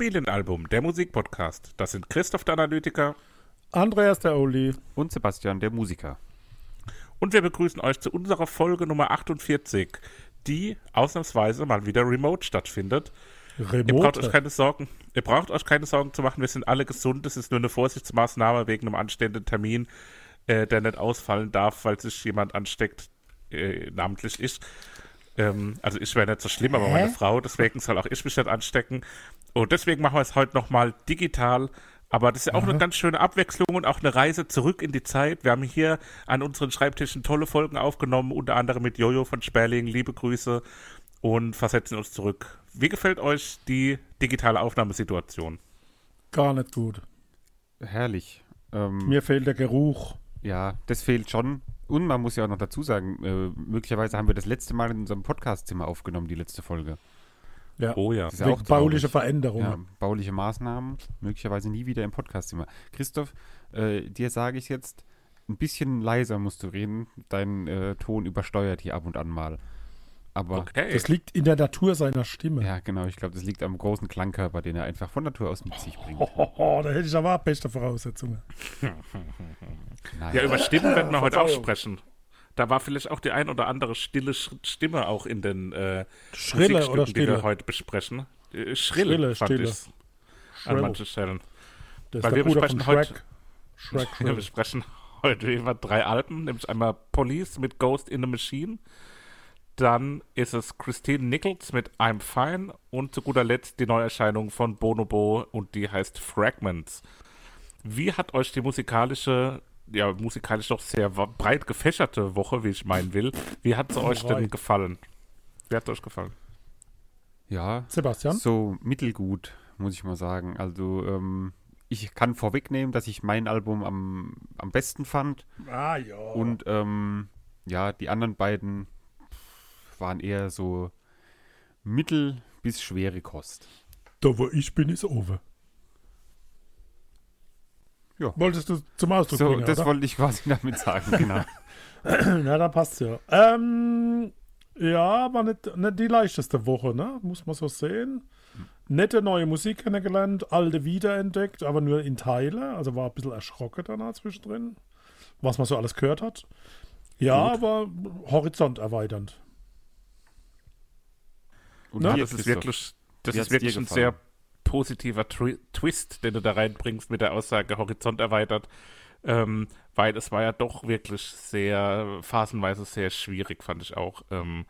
Familienalbum, der Musikpodcast. Das sind Christoph der Analytiker Andreas der Oli. Und Sebastian der Musiker. und wir begrüßen euch zu unserer Folge Nummer 48, die ausnahmsweise mal wieder remote stattfindet. Ihr braucht euch Remote. keine Sorgen. Ihr braucht euch keine Sorgen zu machen. Wir sind alle gesund. Es ist nur eine Vorsichtsmaßnahme wegen einem anstehenden Termin, äh, der nicht ausfallen darf, weil sich jemand ansteckt, äh, namentlich ich. Ähm, also ich wäre nicht so schlimm, aber Hä? meine Frau. Deswegen soll auch ich mich nicht anstecken. Und deswegen machen wir es heute nochmal digital. Aber das ist ja auch eine ganz schöne Abwechslung und auch eine Reise zurück in die Zeit. Wir haben hier an unseren Schreibtischen tolle Folgen aufgenommen, unter anderem mit Jojo von Sperling. Liebe Grüße und versetzen uns zurück. Wie gefällt euch die digitale Aufnahmesituation? Gar nicht gut. Herrlich. Ähm, Mir fehlt der Geruch. ja, das fehlt schon. Und man muss ja auch noch dazu sagen, äh, möglicherweise haben wir das letzte Mal in unserem Podcastzimmer aufgenommen, die letzte Folge. Ja. Oh ja. Das ist ja auch bauliche traurig. Veränderungen. Ja, bauliche Maßnahmen, möglicherweise nie wieder im Podcastzimmer. Christoph, äh, dir sage ich jetzt, ein bisschen leiser musst du reden. Dein äh, Ton übersteuert hier ab und an mal. Aber Okay. Das liegt in der Natur seiner Stimme. ja, genau, ich glaube, das liegt am großen Klangkörper, den er einfach von Natur aus mit sich bringt. Hohoho, da hätte ich aber auch beste Voraussetzungen. Naja. Ja, über Stimmen werden wir heute auch sprechen. Da war vielleicht auch die ein oder andere stille Stimme auch in den äh, Schrille oder die wir stille? heute besprechen. Äh, Schrill, Schrille, fand stille. ich an Shrill. manchen Stellen. Das Weil wir besprechen Shrek. heute- Shrek, Ja, wir Shrill. sprechen heute über drei Alben, nämlich einmal Police mit Ghost in the Machine. Dann ist es Christine Nichols mit I'm Fine und zu guter Letzt die Neuerscheinung von Bonobo und die heißt Fragments. Wie hat euch die musikalische, ja, musikalisch doch sehr breit gefächerte Woche, wie ich meinen will, wie hat sie euch denn gefallen? Wie hat es euch gefallen? ja, Sebastian? So mittelgut, muss ich mal sagen. Also, ähm, ich kann vorwegnehmen, dass ich mein Album am, am besten fand. Ah ja. Und ähm, ja, die anderen beiden waren eher so mittel bis schwere Kost. da wo ich bin, ist over. Ja. Wolltest du zum Ausdruck So, bringen, das oder? wollte ich quasi damit sagen, genau. Na, da passt ja. Ähm, ja, war nicht, nicht die leichteste Woche, ne? Muss man so sehen. Nette neue Musik kennengelernt, alte wiederentdeckt, aber nur in Teile. Also war ein bisschen erschrocken danach zwischendrin, was man so alles gehört hat. Ja, aber Horizont erweiternd. Und Ne? das ist wirklich, das Wie ist wirklich ein sehr positiver Twi Twist, den du da reinbringst mit der Aussage Horizont erweitert. Ähm, weil es war ja doch wirklich sehr, phasenweise sehr schwierig, fand ich auch. Ähm,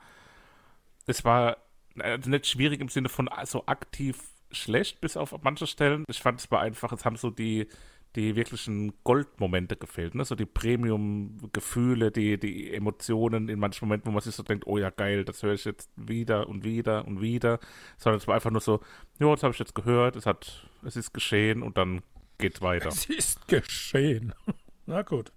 es war äh, nicht schwierig im Sinne von so aktiv schlecht, bis auf manche Stellen. Ich fand es war einfach, es haben so die, die wirklichen Goldmomente gefehlt, ne? So die Premium-Gefühle, die, die Emotionen in manchen Momenten, wo man sich so denkt, oh ja, geil, das höre ich jetzt wieder und wieder und wieder. Sondern es war einfach nur so, ja, das habe ich jetzt gehört, es hat, es ist geschehen und dann geht's weiter. Es ist geschehen. Na gut.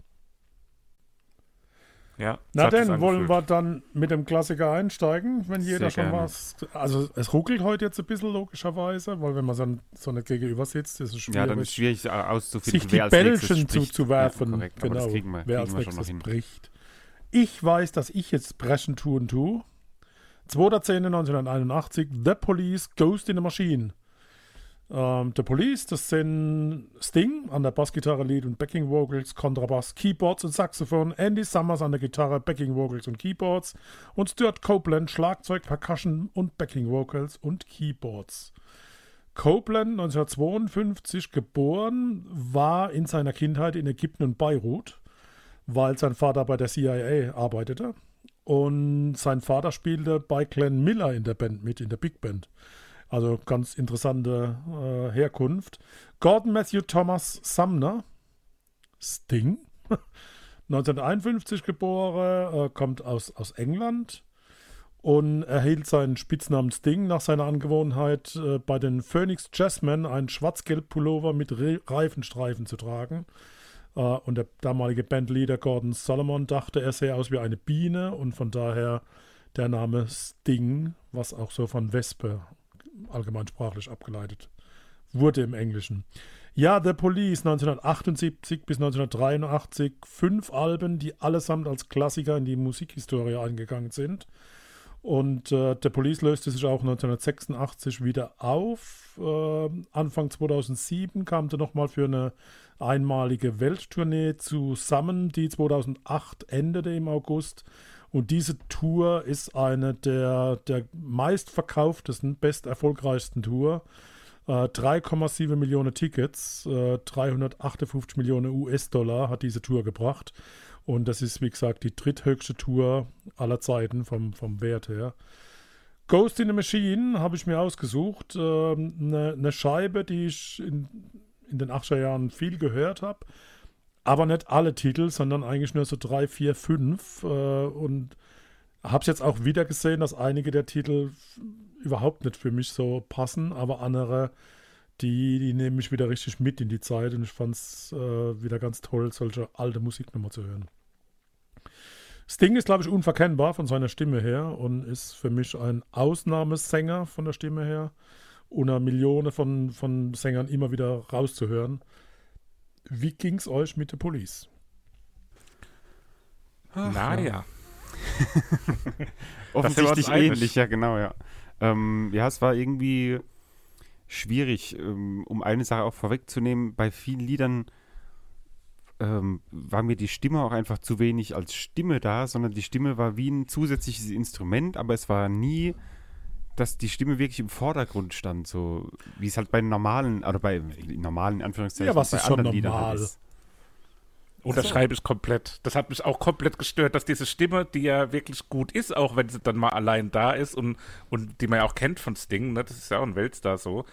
Ja, Na denn, wollen wir dann mit dem Klassiker einsteigen, wenn jeder Sehr schon gerne. was. Also es ruckelt heute jetzt ein bisschen logischerweise, weil wenn man so, so nicht gegenüber sitzt, ist es schwierig. Ja, dann ist es schwierig auszufinden, sich die wer Bällchen zuzuwerfen. Ja, korrekt, genau, wir, wer als nächstes bricht. Ich weiß, dass ich jetzt brechen tun tue. 2.10.1981, The Police, Ghost in the Machine. Ähm, The Police, das sind Sting an der Bassgitarre, Lead und Backing Vocals, Kontrabass, Keyboards und Saxophon, Andy Summers an der Gitarre, Backing Vocals und Keyboards und Stuart Copeland, Schlagzeug, Percussion und Backing Vocals und Keyboards. Copeland, 1952 geboren, war in seiner Kindheit in Ägypten und Beirut, weil sein Vater bei der CIA arbeitete. Und sein Vater spielte bei Glenn Miller in der Band mit, in der Big Band. Also ganz interessante äh, Herkunft. Gordon Matthew Thomas Sumner, Sting, 1951 geboren, äh, kommt aus, aus England und erhielt seinen Spitznamen Sting nach seiner Angewohnheit, äh, bei den Phoenix Jazzmen einen schwarz-gelb Pullover mit Re Reifenstreifen zu tragen. Äh, und der damalige Bandleader Gordon Solomon dachte, er sähe aus wie eine Biene und von daher der Name Sting, was auch so von Wespe allgemeinsprachlich abgeleitet wurde im Englischen. Ja, The Police 1978 bis 1983, fünf Alben, die allesamt als Klassiker in die Musikhistorie eingegangen sind. Und äh, der Police löste sich auch 1986 wieder auf. Äh, Anfang 2007 kam er nochmal für eine einmalige Welttournee zusammen, die 2008 endete im August. Und diese Tour ist eine der, der meistverkauftesten, best erfolgreichsten Tour. Äh, 3,7 Millionen Tickets, äh, 358 Millionen US-Dollar hat diese Tour gebracht. Und das ist, wie gesagt, die dritthöchste Tour aller Zeiten vom, vom Wert her. Ghost in the Machine habe ich mir ausgesucht. Eine ähm, ne, ne Scheibe, die ich in, in den 80er Jahren viel gehört habe. Aber nicht alle Titel, sondern eigentlich nur so drei, vier, fünf. Äh, und habe es jetzt auch wieder gesehen, dass einige der Titel überhaupt nicht für mich so passen, aber andere, die, die nehmen mich wieder richtig mit in die Zeit und ich fand es äh, wieder ganz toll, solche alte Musik nochmal zu hören. Sting ist, glaube ich, unverkennbar von seiner Stimme her und ist für mich ein Ausnahmesänger von der Stimme her, unter Millionen von, von Sängern immer wieder rauszuhören. Wie ging es euch mit der Police? naja. Offensichtlich ähnlich, ja, genau, ja. Ähm, ja, es war irgendwie schwierig, ähm, um eine Sache auch vorwegzunehmen. Bei vielen Liedern ähm, war mir die Stimme auch einfach zu wenig als Stimme da, sondern die Stimme war wie ein zusätzliches Instrument, aber es war nie, dass die Stimme wirklich im Vordergrund stand, so wie es halt bei normalen, oder bei normalen Anführungszeichen ja, was bei ist schon anderen normal? Liedern halt ist. Unterschreibe ich komplett. Das hat mich auch komplett gestört, dass diese Stimme, die ja wirklich gut ist, auch wenn sie dann mal allein da ist und, und die man ja auch kennt von Sting, ne? das ist ja auch ein Weltstar so.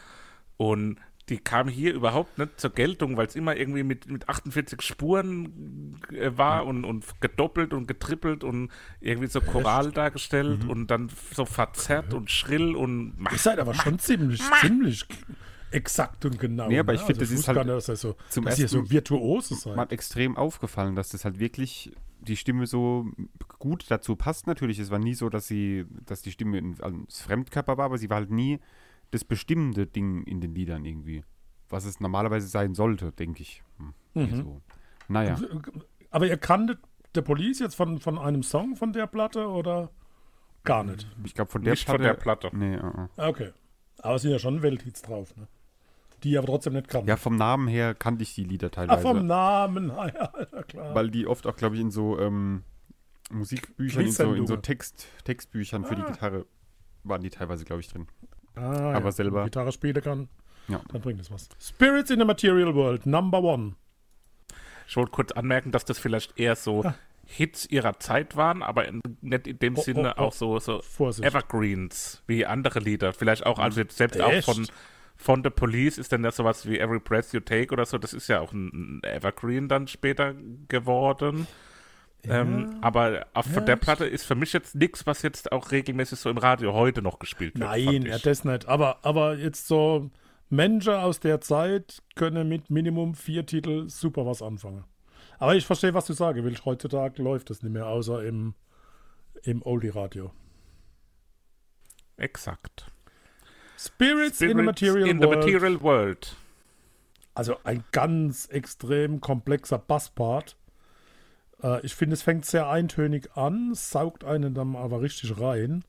Und die kam hier überhaupt nicht zur Geltung, weil es immer irgendwie mit, mit 48 Spuren äh, war und, und gedoppelt und getrippelt und irgendwie so choral dargestellt und dann so verzerrt und schrill und Ihr seid aber schon ziemlich, ziemlich exakt und genau. Nee, aber ne? ich finde, das ist halt gar nicht, ihr so, zum dass ihr so ersten virtuose seid. Mir hat extrem aufgefallen, dass das halt wirklich die Stimme so gut dazu passt natürlich. Es war nie so, dass sie, dass die Stimme ein als Fremdkörper war, aber sie war halt nie das bestimmende Ding in den Liedern irgendwie. Was es normalerweise sein sollte, denke ich. Hm, Mhm. so. Naja. Aber ihr kanntet der Police jetzt von, von einem Song von der Platte oder gar nicht? Ich glaube, von der nicht von der Platte. Nee, uh -uh. Ah, Okay. Aber es sind ja schon Welthits drauf, ne? Die aber trotzdem nicht kannten. Ja, vom Namen her kannte ich die Lieder ah, teilweise. vom Namen, ah, ja, ja, klar. weil die oft auch, glaube ich, in so ähm, Musikbüchern, in so, in so. Text, Textbüchern für die Ah. Gitarre waren die teilweise, glaube ich, drin. Ah, aber ja. selber- Wenn man Gitarre spielen kann, Ja. dann bringt es was. Spirits in the Material World, Number One. Ich wollte kurz anmerken, dass das vielleicht eher so Ah. Hits ihrer Zeit waren, aber in, nicht in dem Oh, Sinne oh, oh. auch so, so Vorsicht. Evergreens wie andere Lieder. Vielleicht auch, also jetzt selbst auch Echt? von, von The Police ist dann ja sowas wie Every Breath You Take oder so. Das ist ja auch ein Evergreen dann später geworden. Ähm, aber auf, von der? Platte ist für mich jetzt nichts, was jetzt auch regelmäßig so im Radio heute noch gespielt wird. Nein, ja, das nicht. Aber, aber jetzt so Menschen aus der Zeit können mit Minimum vier Titel super was anfangen. Aber ich verstehe, was du sagen willst. Heutzutage läuft das nicht mehr, außer im, im Oldie-Radio. Exakt. Spirits, in the Spirits Material in the World. Material World. Also ein ganz extrem komplexer Basspart. Äh, ich finde, es fängt sehr eintönig an, saugt einen dann aber richtig rein.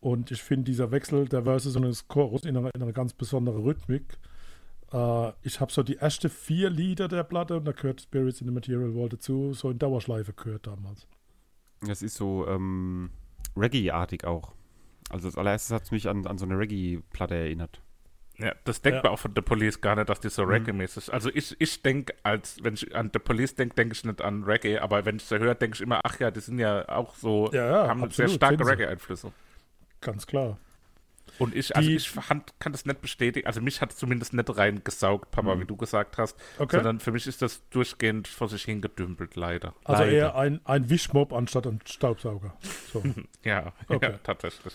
Und ich finde, dieser Wechsel der Verses und des Chorus in einer, in einer ganz besondere Rhythmik. Äh, ich habe so die ersten vier Lieder der Platte und da gehört Spirits in the Material World dazu, so in Dauerschleife gehört damals. Das ist so ähm, Reggae-artig auch. Also als allererstes hat es mich an, an so eine Reggae-Platte erinnert. Ja, das denkt Ja. man auch von The Police gar nicht, dass die so Mhm. Reggae-mäßig Also ich, ich denke, als wenn ich an The Police denke, denke ich nicht an Reggae, aber wenn ich sie höre, denke ich immer, ach ja, die sind ja auch so, Ja, ja, haben absolut, sehr starke. Reggae-Einflüsse. Ganz klar. Und ich, also Die- ich fand, kann das nicht bestätigen, also mich hat es zumindest nicht reingesaugt, Papa, Mhm. wie du gesagt hast, Okay. sondern für mich ist das durchgehend vor sich hingedümpelt, leider. Also leider. eher ein, ein Wischmob anstatt ein Staubsauger. So. Ja, Okay. ja, tatsächlich.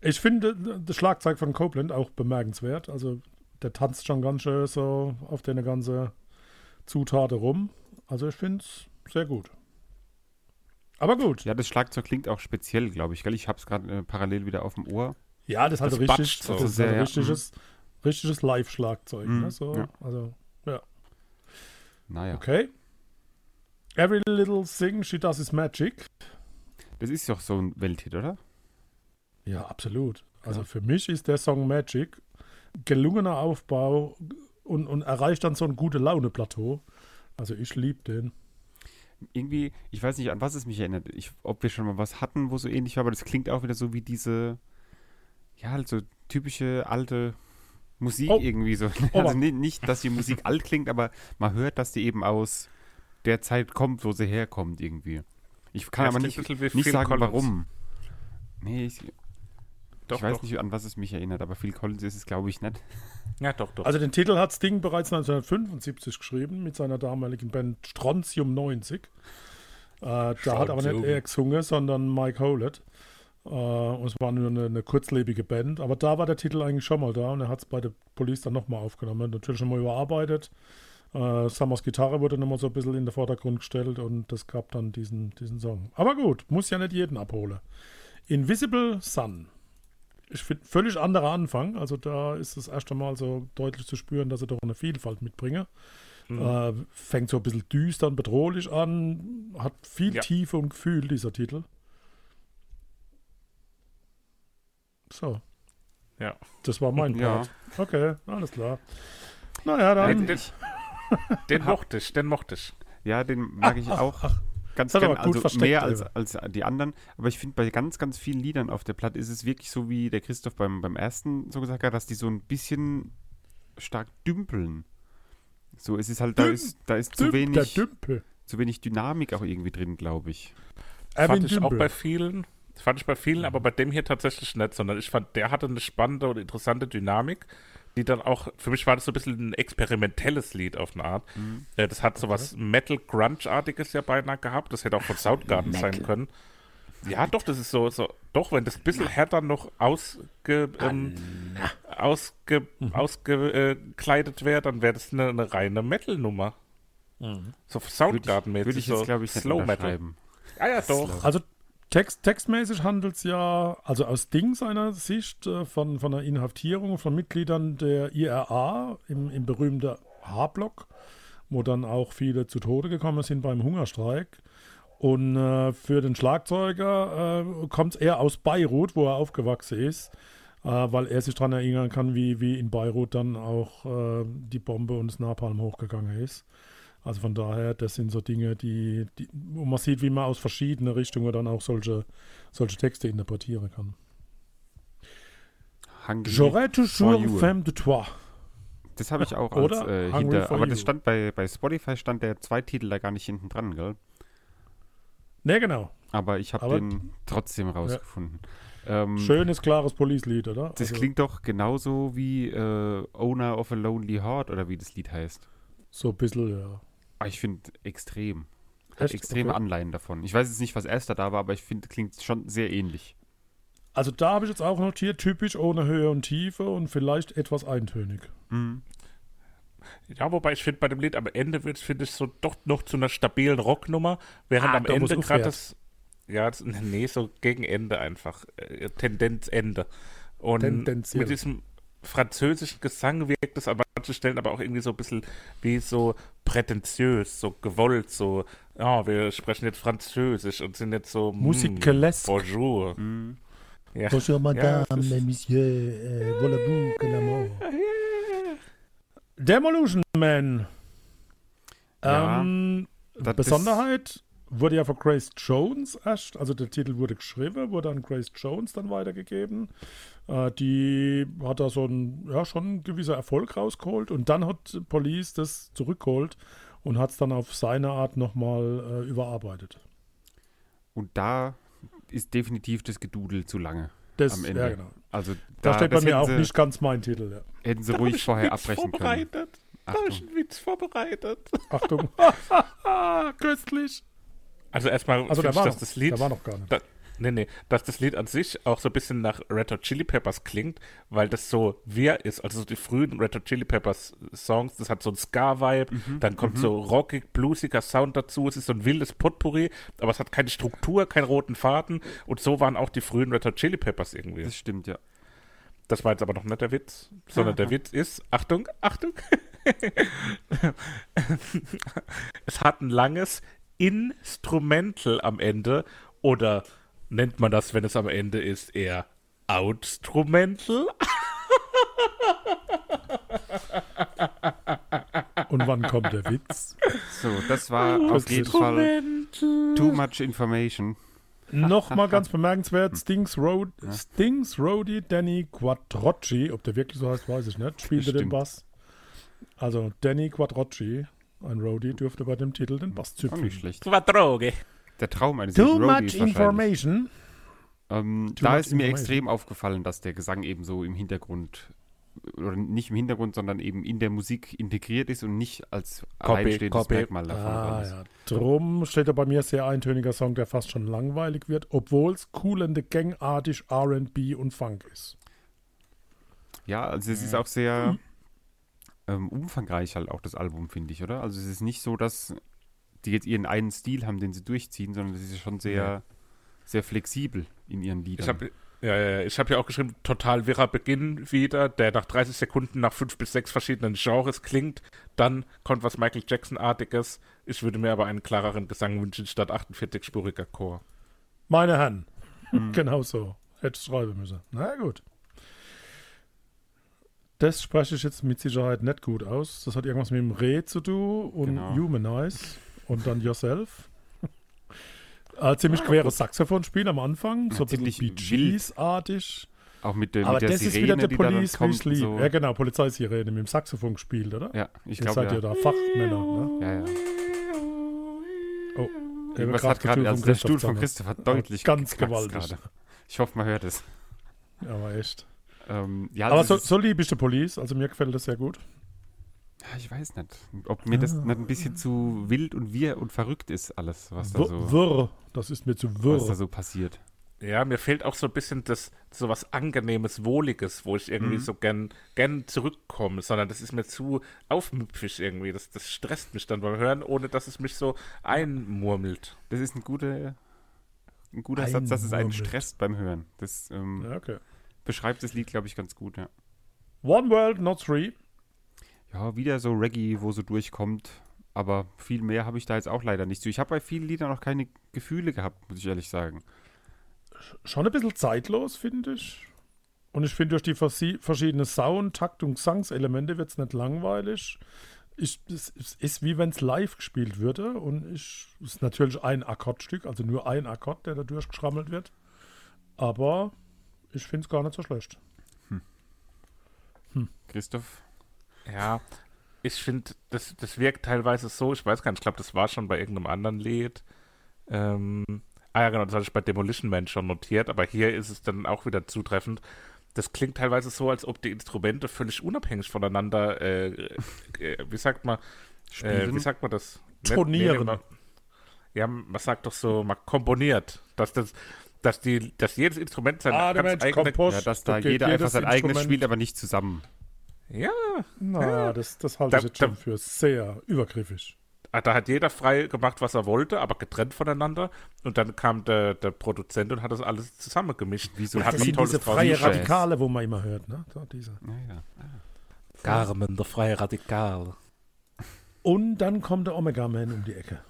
Ich finde das Schlagzeug von Copeland auch bemerkenswert. Also der tanzt schon ganz schön so auf deine ganze Zutate rum. Also ich finde es sehr gut. Aber gut. Ja, das Schlagzeug klingt auch speziell, glaube ich. Gell? Ich habe es gerade äh, parallel wieder auf dem Ohr. Ja, das ist halt Das richtig, batscht so. das ist halt ja. richtiges, richtiges Live-Schlagzeug. Mhm, Ne? So, ja. Also, Naja, okay. Every little thing she does is magic. das ist doch so ein Welthit, oder? Ja, absolut. Also für mich ist der Song Magic gelungener Aufbau und, und erreicht dann so ein gute Laune-Plateau. Also ich liebe den. Irgendwie, ich weiß nicht, an was es mich erinnert. Ich, ob wir schon mal was hatten, wo so ähnlich war, aber das klingt auch wieder so wie diese, ja, halt so typische alte Musik Oh. irgendwie so. Oh, also Mann. ni- nicht, dass die Musik alt klingt, aber man hört, dass die eben aus der Zeit kommt, wo sie herkommt irgendwie. Ich kann Ja, aber nicht, nicht sagen, Collins. warum. Nee, ich, Doch, ich weiß doch. nicht, an was es mich erinnert, aber Phil Collins ist es, glaube ich, nicht. Ja, doch, doch. Also den Titel hat Sting bereits 1975 geschrieben mit seiner damaligen Band Strontium 90. Äh, da hat aber nicht er gesungen, sondern Mike Howlett. Äh, und es war nur eine, eine kurzlebige Band. Aber da war der Titel eigentlich schon mal da und er hat es bei der Police dann nochmal aufgenommen. Natürlich nochmal überarbeitet. Äh, Summers Gitarre wurde nochmal so ein bisschen in den Vordergrund gestellt und das gab dann diesen, diesen Song. Aber gut, muss ja nicht jeden abholen. Invisible Sun. Ich finde, völlig anderer Anfang. Also da ist das erste Mal so deutlich zu spüren, dass ich doch eine Vielfalt mitbringe. Mhm. Äh, fängt so ein bisschen düster und bedrohlich an, hat viel Ja. Tiefe und Gefühl, dieser Titel. So, ja. das war mein Ja. Part. Okay, alles klar. Naja, Den, dann. den, den mochte ich, den mochte ich. Ja, den mag ich auch ganz Das aber gut also versteckt, mehr als, Alter. als die anderen. Aber ich finde, bei ganz, ganz vielen Liedern auf der Platte ist es wirklich so, wie der Christoph beim, beim ersten so gesagt hat, dass die so ein bisschen stark dümpeln. So, es ist halt, da Düm- ist, da ist zu Düm- der wenig, zu wenig Dynamik auch irgendwie drin, glaube ich. Erwin fand ich auch Dümpel. bei vielen, das fand ich bei vielen, aber bei dem hier tatsächlich nicht, sondern ich fand, der hatte eine spannende und interessante Dynamik, die dann auch, für mich war das so ein bisschen ein experimentelles Lied auf eine Art. Äh, Das hat so was Metal-Grunge-artiges ja beinahe gehabt, das hätte auch von Soundgarden sein können. Ja, doch, das ist so, so doch, wenn das ein bisschen härter noch ausge, ähm, ausge, ausgekleidet wäre, dann wäre das eine, eine reine Metal-Nummer. So Würde ich, Soundgarden-mäßig, würde ich so jetzt, glaube ich, Slow Metal. Ah ja, doch. Also Text, textmäßig handelt es ja, also aus Ding seiner Sicht, äh, von, von einer Inhaftierung von Mitgliedern der IRA im, im berühmten H-Block, wo dann auch viele zu Tode gekommen sind beim Hungerstreik. Und äh, für den Schlagzeuger äh, kommt es eher aus Beirut, wo er aufgewachsen ist, äh, weil er sich daran erinnern kann, wie, wie in Beirut dann auch äh, die Bombe und das Napalm hochgegangen ist. Also von daher, das sind so Dinge, die, die, wo man sieht, wie man aus verschiedenen Richtungen dann auch solche, solche Texte interpretieren kann. Hungry J'aurais toujours femme de toi. Das habe ich auch Oder als äh, Hungry hinter, aber das You. stand bei, bei Spotify stand der zwei Titel da gar nicht hinten dran, gell? Ne, genau. Aber ich habe den trotzdem rausgefunden. Ähm, Schönes, klares Police-Lied, oder? Das Also, klingt doch genauso wie äh, Owner of a Lonely Heart oder wie das Lied heißt. So ein bisschen, ja. Ah, ich finde extrem. Hat Echt? extreme Okay. Anleihen davon. Ich weiß jetzt nicht, was erster da war, aber ich finde, klingt schon sehr ähnlich. Also da habe ich jetzt auch notiert, typisch ohne Höhe und Tiefe und vielleicht etwas eintönig. Mhm. Ja, wobei ich finde, bei dem Lied am Ende wird es, finde ich, so doch noch zu einer stabilen Rocknummer, während Ah, am Ende gerade das, ja, das, nee, so gegen Ende einfach, äh, Tendenzende. Und Tendenziell. mit diesem französischen Gesang wirkt es an manchen Stellen aber auch irgendwie so ein bisschen wie so prätentiös, so gewollt, so, ja, wir sprechen jetzt Französisch und sind jetzt so, hm, Musikalesque. bonjour. Mhm. Ja. Bonjour, Madame, ist- Monsieur, äh, voulez-vous que l'amour? Demolition Man. Ja, ähm, Besonderheit wurde ja von Grace Jones erst, also der Titel wurde geschrieben, wurde an Grace Jones dann weitergegeben. Äh, die hat da so ein, ja, schon ein gewisser Erfolg rausgeholt und dann hat Police das zurückgeholt und hat es dann auf seine Art nochmal äh, überarbeitet. Und da ist definitiv das Gedudel zu lange. Das, Am Ende. Ja, genau. Also Da, da, steht bei das mir auch sie, nicht ganz mein Titel. Ja. Hätten sie Da ruhig vorher Witz abbrechen können. vorbereitet. Da habe ich Achtung. einen Witz vorbereitet. Achtung. Köstlich. Also erstmal Also finde ich, dass noch, das Lied der war noch gar nicht. Da, nee, nee, dass das Lied an sich auch so ein bisschen nach Red Hot Chili Peppers klingt, weil das so wir ist. Also so die frühen Red Hot Chili Peppers Songs, das hat so ein Ska-Vibe, Mhm, dann kommt so rockig, bluesiger Sound dazu. Es ist so ein wildes Potpourri, aber es hat keine Struktur, keinen roten Faden. Und so waren auch die frühen Red Hot Chili Peppers irgendwie. Das stimmt, ja. Das war jetzt aber noch nicht der Witz, sondern der Witz ist, Achtung, Achtung, es hat ein langes Instrumental am Ende oder nennt man das, wenn es am Ende ist, eher Outstrumental? Und wann kommt der Witz? So, das war auf jeden Fall too much information. Nochmal ganz bemerkenswert, Stings, Road, Stings Roadie Danny Quattrocci, ob der wirklich so heißt, weiß ich nicht, spielte den. Bass. Also Danny Quattrocci, ein Roadie, dürfte bei dem Titel den Bass Auch züpfen. nicht schlecht. Quadroge. Der Traum eines Too much information. Ähm, Too da much ist mir extrem aufgefallen, dass der Gesang eben so im Hintergrund oder nicht im Hintergrund, sondern eben in der Musik integriert ist und nicht als Copy, alleinstehendes copy. Merkmal davon Ah, ja. Drum steht er bei mir sehr eintöniger Song, der fast schon langweilig wird, obwohl es coolende gangartig R&B und Funk ist. Ja, also es ist auch sehr ähm, umfangreich halt auch das Album, finde ich, oder? Also es ist nicht so, dass die jetzt ihren einen Stil haben, den sie durchziehen, sondern es ist schon sehr, sehr flexibel in ihren Liedern. Ich habe ja, ja, ich hab ja auch geschrieben, total wirrer Beginn wieder, der nach 30 Sekunden nach fünf bis sechs verschiedenen Genres klingt. Dann kommt was Michael Jackson-artiges. Ich würde mir aber einen klareren Gesang wünschen statt 48-spuriger Chor. Meine Herren, Mhm. genau so. Hätte ich schreiben müssen. Na gut. Das spreche ich jetzt mit Sicherheit nicht gut aus. Das hat irgendwas mit dem Re zu tun und Genau. Humanize und dann Yourself. Äh, ziemlich queres Saxophonspiel am Anfang, so ein bisschen ziemlich Bee Gees-artig. auch mit, der Aber mit der das Sirene, ist wieder der Police, kommt. liebe. So. Ja genau, Polizeisirene mit dem Saxophon gespielt, oder? Ja, ich Ihr glaube seid ja da Fachmänner, ne? ja, ja. Oh, Irgendwas hat gerade, also der Stuhl von Christoph hat deutlich ganz gewaltig. gerade. Ich hoffe, man hört es. Ja, aber echt. Ähm, ja, Aber so, ist- so liebe ich die Police, also mir gefällt das sehr gut. Ja, ich weiß nicht, ob mir das Ah. nicht ein bisschen zu wild und wir und verrückt ist, alles, was da so, Wirr, das ist mir zu was da wirr. so passiert. Ja, mir fehlt auch so ein bisschen das, so was Angenehmes, Wohliges, wo ich irgendwie Mhm. so gern, gern zurückkomme, sondern das ist mir zu aufmüpfig irgendwie. Das, das stresst mich dann beim Hören, ohne dass es mich so einmurmelt. Das ist ein guter, ein guter Satz, dass es einen stresst beim Hören. Das ähm, Ja, okay. beschreibt das Lied, glaube ich, ganz gut, ja. One World, not three. Ja, wieder so Reggae, wo so durchkommt. Aber viel mehr habe ich da jetzt auch leider nicht zu. Ich habe bei vielen Liedern noch keine Gefühle gehabt, muss ich ehrlich sagen. Schon ein bisschen zeitlos, finde ich. Und ich finde, durch die versi- verschiedenen Sound-, Takt- und Gesangselemente wird es nicht langweilig. Ich, es, es ist wie wenn es live gespielt würde. Und ich, es ist natürlich ein Akkordstück, also nur ein Akkord, der da durchgeschrammelt wird. Aber ich finde es gar nicht so schlecht. Christoph? Ja, ich finde, das, das wirkt teilweise so, ich weiß gar nicht, ich glaube, das war schon bei irgendeinem anderen Lied. Ähm, ah ja, genau, das hatte ich bei Demolition Man schon notiert, aber hier ist es dann auch wieder zutreffend. Das klingt teilweise so, als ob die Instrumente völlig unabhängig voneinander, äh, äh, wie sagt man, äh, Spielen? wie sagt man das? Tonieren. man- ja, man sagt doch so, man komponiert, dass das, dass die, dass jedes Instrument sein Ah, ganz Mensch, eigene, Kompost. ja, dass da jeder einfach sein eigenes spielt, aber nicht zusammen. Ja, Na, das, das halte Da- ich jetzt da- schon für sehr übergriffig. Ah, Da hat jeder frei gemacht, was er wollte, aber getrennt voneinander. Und dann kam der, der Produzent und hat das alles zusammengemischt. Wie so und hat Das sind diese freie Jazz. Radikale, wo man immer hört, ne? So, diese. Ja, ja. Carmen, der freie Radikal. Und dann kommt der Omega Man um die Ecke.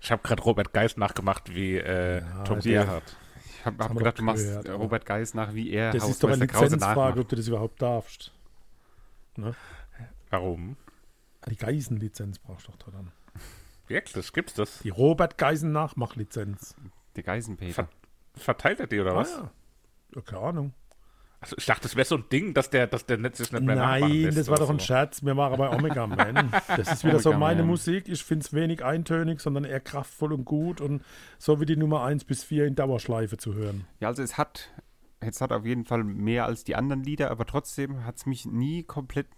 Ich habe gerade Robert Geist nachgemacht wie äh, Ja, Tom Gerhardt. Ich habe hab gedacht, du machst gehört, Robert Geis nach, wie er Das ist doch eine Lizenzfrage, ob du das überhaupt darfst. Warum? Die Geisenlizenz brauchst du doch da dann. Wirklich? Gibt's das? Die Robert Geisen Nachmachlizenz. Der Geisenpeter. Ver verteilt er die oder was? Ah, ja. ja. Keine Ahnung. Also ich dachte, das wäre so ein Ding, dass der, dass der nicht, sich nicht mehr Nein, lässt das war doch ein so. Scherz. Wir waren bei Omega Man. Das ist wieder so meine Man. Musik. Ich finde es wenig eintönig, sondern eher kraftvoll und gut und so wie die Nummer 1 bis 4 in Dauerschleife zu hören. Ja, also es hat, es hat auf jeden Fall mehr als die anderen Lieder, aber trotzdem hat es mich nie komplett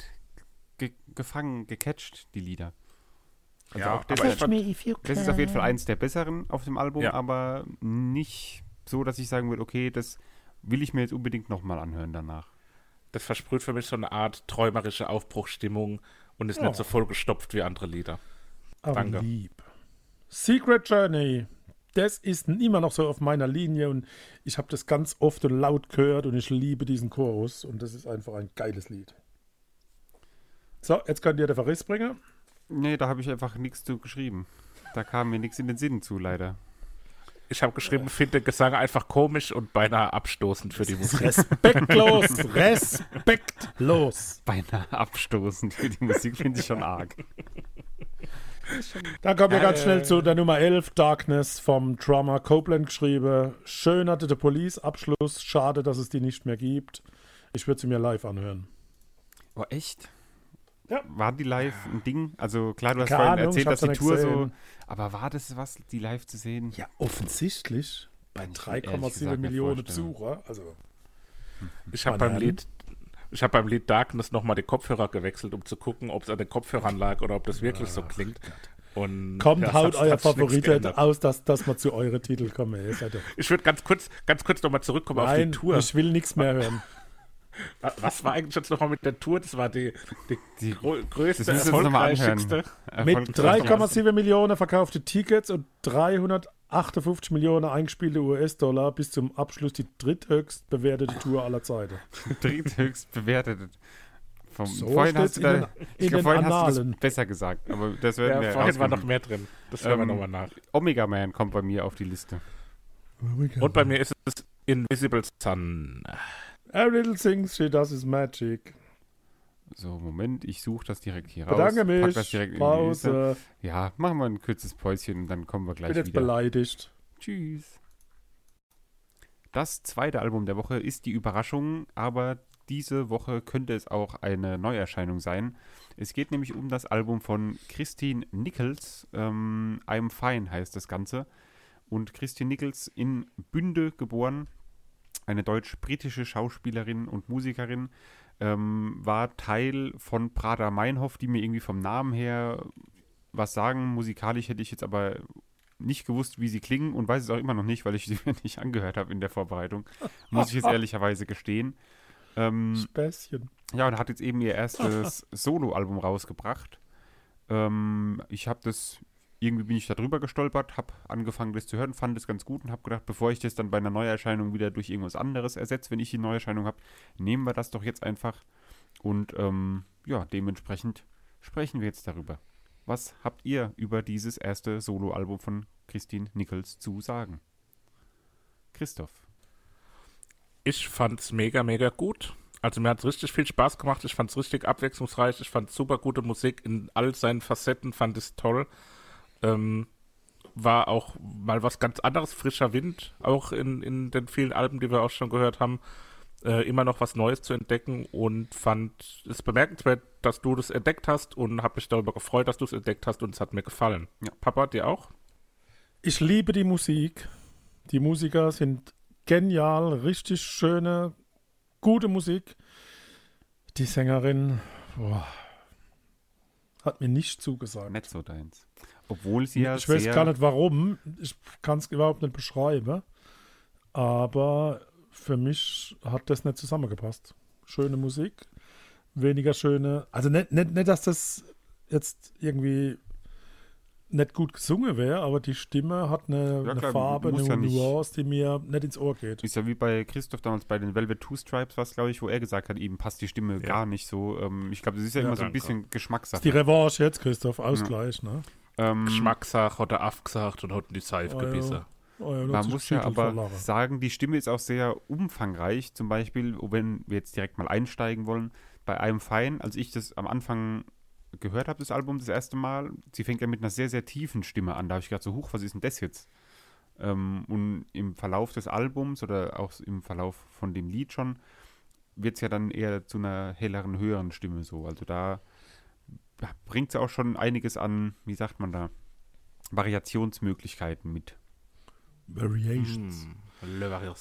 ge gefangen, gecatcht, die Lieder. Also Ja, auch das, fand, das ist auf jeden Fall eins der besseren auf dem Album, Ja. aber nicht so, dass ich sagen würde, okay, das will ich mir jetzt unbedingt nochmal anhören danach. das versprüht für mich so eine Art träumerische Aufbruchstimmung und ist Ja. nicht so vollgestopft wie andere Lieder. Aber Danke. lieb. Secret Journey. Das ist immer noch so auf meiner Linie und ich habe das ganz oft und laut gehört und ich liebe diesen Chorus und das ist einfach ein geiles Lied. So, jetzt könnt ihr der Verriss bringen. Nee, da habe ich einfach nichts zu geschrieben. Da kam mir nichts in den Sinn zu, leider. Ich habe geschrieben, finde Gesang einfach komisch und beinahe abstoßend für die Musik. Respektlos, respektlos. Beinahe abstoßend für die Musik finde ich schon arg. Dann kommen wir Äh, ganz schnell zu der Nummer 11, Darkness vom Drummer Copeland geschrieben. Schön hatte der Police Abschluss. Schade, dass es die nicht mehr gibt. Ich würde sie mir live anhören. Oh, echt? Ja. War die live ein Ding? Also klar, du hast Keine vorhin erzählt, dass die Tour nicht so. gesehen. Aber war das was, die live zu sehen? Ja, offensichtlich. Bei Kann ich mir ehrlich 3,7 gesagt nicht Millionen. Besucher. Also, Ich habe beim. Lied, ich habe beim Lied Darkness nochmal die Kopfhörer gewechselt, um zu gucken, ob es an den Kopfhörern lag oder ob das wirklich so klingt. Und kommt, ja, haut euer Favorit aus, dass, dass wir zu euren Titel kommen. Ich würde ganz kurz, ganz kurz nochmal zurückkommen Nein, auf die Tour. ich will nichts mehr hören. Wa- Was war eigentlich jetzt nochmal mit der Tour? Das war die, die, Die- grö größte, erfolgreichste. Mit Erfolgreich. 3,7 Millionen verkaufte Tickets und 358 Millionen eingespielte US-Dollar bis zum Abschluss die dritthöchst bewertete Tour aller Zeiten. dritthöchst bewertet. Vom, So vorhin hast du da, den- ich glaub, vorhin hast du das besser gesagt, aber das werden wir Ja, vorhin war noch mehr drin. Das hören wir Ähm, nochmal nach. Omega Man kommt bei mir auf die Liste. Und bei mir ist es Invisible Sun. Every little thing she does is magic. So, Moment, ich suche das direkt hier raus. Bedanke pack mich. das direkt in die Liste. Pause. Ja, machen wir ein kurzes Päuschen und dann kommen wir Ich gleich bin jetzt wieder. beleidigt. Tschüss. Das zweite Album der Woche ist die Überraschung, aber diese Woche könnte es auch eine Neuerscheinung sein. Es geht nämlich um das Album von Christine Nichols. Ähm, I'm Fine heißt das Ganze. Und Christine Nichols in Bünde geboren, eine deutsch-britische Schauspielerin und Musikerin, ähm, war Teil von Prada Meinhof, die mir irgendwie vom Namen her was sagen. Musikalisch hätte ich jetzt aber nicht gewusst, wie sie klingen und weiß es auch immer noch nicht, weil ich sie mir nicht angehört habe in der Vorbereitung. Muss ich jetzt ehrlicherweise gestehen. Ähm, Späßchen. ja, und hat jetzt eben ihr erstes Soloalbum rausgebracht. Ähm, ich habe das, irgendwie bin ich da drüber gestolpert, habe angefangen, das zu hören, fand es ganz gut und habe gedacht, bevor ich das dann bei einer Neuerscheinung wieder durch irgendwas anderes ersetze, wenn ich die Neuerscheinung habe, nehmen wir das doch jetzt einfach. Und ähm, ja, dementsprechend sprechen wir jetzt darüber. Was habt ihr über dieses erste Soloalbum von Christine Nichols zu sagen? Christoph. Ich fand's mega, mega gut. Also mir hat's richtig viel Spaß gemacht. Ich fand's richtig abwechslungsreich. Ich fand super gute Musik in all seinen Facetten. Fand es toll. Ähm, war auch mal was ganz anderes, frischer Wind, auch in, in den vielen Alben, die wir auch schon gehört haben. Äh, immer noch was Neues zu entdecken und fand es bemerkenswert, dass du das entdeckt hast und habe mich darüber gefreut, dass du es entdeckt hast und es hat mir gefallen. Ja. Papa, dir auch? Ich liebe die Musik. Die Musiker sind genial, richtig schöne, gute Musik. Die Sängerin boah, hat mir nicht zugesagt. Nicht so deins. Obwohl sie ja ich weiß sehr gar nicht warum. Ich kann es überhaupt nicht beschreiben. Aber für mich hat das nicht zusammengepasst. Schöne Musik, weniger schöne. Also nicht, nicht, nicht dass das jetzt irgendwie nicht gut gesungen wäre, aber die Stimme hat eine, Ja, eine klar, Farbe, eine ja Nuance, die mir nicht ins Ohr geht. Ist ja wie bei Christoph damals bei den Velvet Two Stripes, was glaube ich, wo er gesagt hat, ihm passt die Stimme gar nicht so. Ähm, ich glaube, das ist ja, Ja, immer so ein bisschen Geschmackssache. ist die Revanche jetzt, Christoph. Ausgleich, ne? Ähm, Geschmackssache oder Afgesagt und hat die Seife Oh, ja. gebissen. Oh, ja, Man muss ja aber sagen, die Stimme ist auch sehr umfangreich. Zum Beispiel, wenn wir jetzt direkt mal einsteigen wollen, bei einem Fein, als ich das am Anfang gehört habe, das Album das erste Mal, sie fängt ja mit einer sehr, sehr tiefen Stimme an. Da habe ich gedacht, so, huch, was ist denn das jetzt? Ähm, und im Verlauf des Albums oder auch im Verlauf von dem Lied schon, wird es ja dann eher zu einer helleren, höheren Stimme so. Also da bringt sie auch schon einiges an, wie sagt man da, Variationsmöglichkeiten mit. Variations. Hm.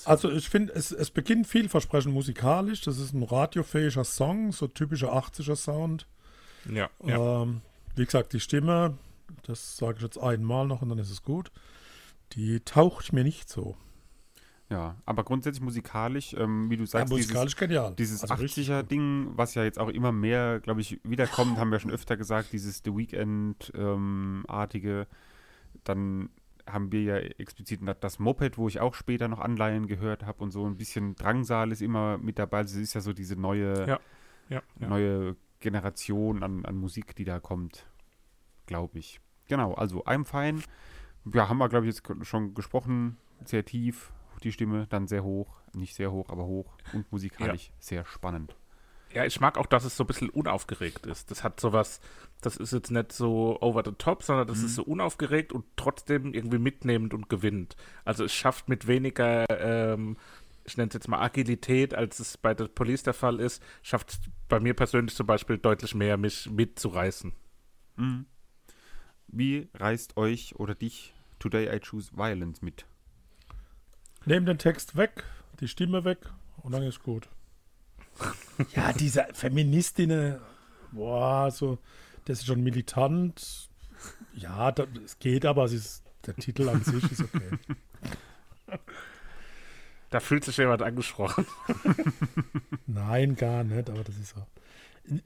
Also ich finde, es, es beginnt vielversprechend musikalisch. Das ist ein radiofähiger Song, so typischer 80er Sound. ja, ja. Ähm, wie gesagt, die Stimme, das sage ich jetzt einmal noch und dann ist es gut. Die taucht mir nicht so. Ja, aber grundsätzlich musikalisch, ähm, wie du Ja, sagst, musikalisch genial. dieses, dieses Also richtig gut. 80er-Ding, was ja jetzt auch immer mehr, glaube ich, wiederkommt, haben wir schon öfter gesagt, dieses The Weekend-artige. dann haben wir ja explizit das Moped, wo ich auch später noch Anleihen gehört habe und so ein bisschen Drangsal ist immer mit dabei. Also es ist ja so diese neue, Ja, ja, ja. neue Generation an, an Musik, die da kommt, glaube ich. Genau, also I'm Fine Ja, haben wir, glaube ich, jetzt schon gesprochen. Sehr tief, die Stimme, dann sehr hoch. Nicht sehr hoch, aber hoch. Und musikalisch sehr spannend. Ja, ich mag auch, dass es so ein bisschen unaufgeregt ist. Das hat sowas, das ist jetzt nicht so over the top, sondern das ist so unaufgeregt und trotzdem irgendwie mitnehmend und gewinnt. Also es schafft mit weniger, ähm, ich nenne es jetzt mal Agilität, als es bei der Police der Fall ist, schafft es bei mir persönlich zum Beispiel deutlich mehr, mich mitzureißen. Mhm. Wie reißt euch oder dich Today I Choose Violence mit? Nehm den Text weg, die Stimme weg und dann ist gut. ja, diese Feministinnen, boah, so, das ist schon militant. Ja, da, es geht, aber es ist, der Titel an sich ist okay. Da fühlt sich jemand angesprochen. Nein, gar nicht, aber das ist so.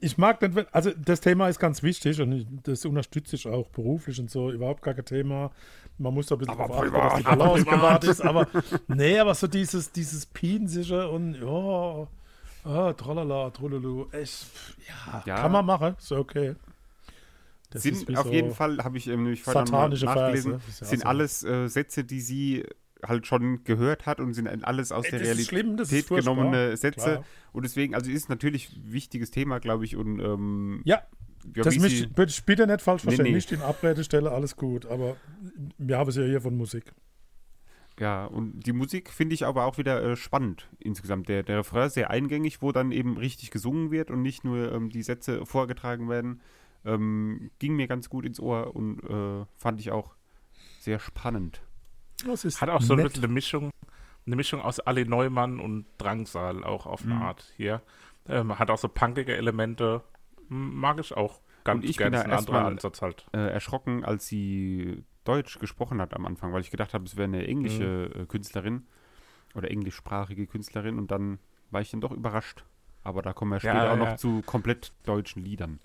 Ich mag wenn- also das Thema ist ganz wichtig und ich, das unterstütze ich auch beruflich und so, überhaupt gar kein Thema. Man muss da ein bisschen Aber achten, privat, dass die Balance gewahrt ist, aber nee, aber so dieses, dieses Pinsische und ja, ah, tralala, trululu, echt, ja, Ja. kann man machen, ist okay. Das sind auf so jeden Fall, habe ich ähm, nämlich vorhin nachgelesen, Verse. Sind so. alles äh, Sätze, die sie halt schon gehört hat und sind alles aus Ey, der Realität schlimm, genommene Sätze. Klar. Und deswegen, also ist natürlich ein wichtiges Thema, glaube ich. Und ähm, Ja, ja, das mich, bitte, nicht falsch Nee, verstehen, nee. nicht in Abrede stelle, alles gut, aber wir haben es ja hier von Musik. ja, und die Musik finde ich aber auch wieder äh, spannend insgesamt. Der, der Refrain sehr eingängig, wo dann eben richtig gesungen wird und nicht nur ähm, die Sätze vorgetragen werden. Ähm, ging mir ganz gut ins Ohr und äh, fand ich auch sehr spannend. Hat auch so ein bisschen eine Mischung, eine Mischung aus Ali Neumann und Drangsal auch auf eine Mhm. Art hier. Ähm, hat auch so punkige Elemente. Mag ich auch ganz Und ich gerne. bin da ein anderer erstmal- Ansatz halt. äh, erschrocken, als sie Deutsch gesprochen hat am Anfang, weil ich gedacht habe, es wäre eine englische äh, Künstlerin oder englischsprachige Künstlerin und dann war ich dann doch überrascht. Aber da kommen wir Ja, später auch ja. noch zu komplett deutschen Liedern.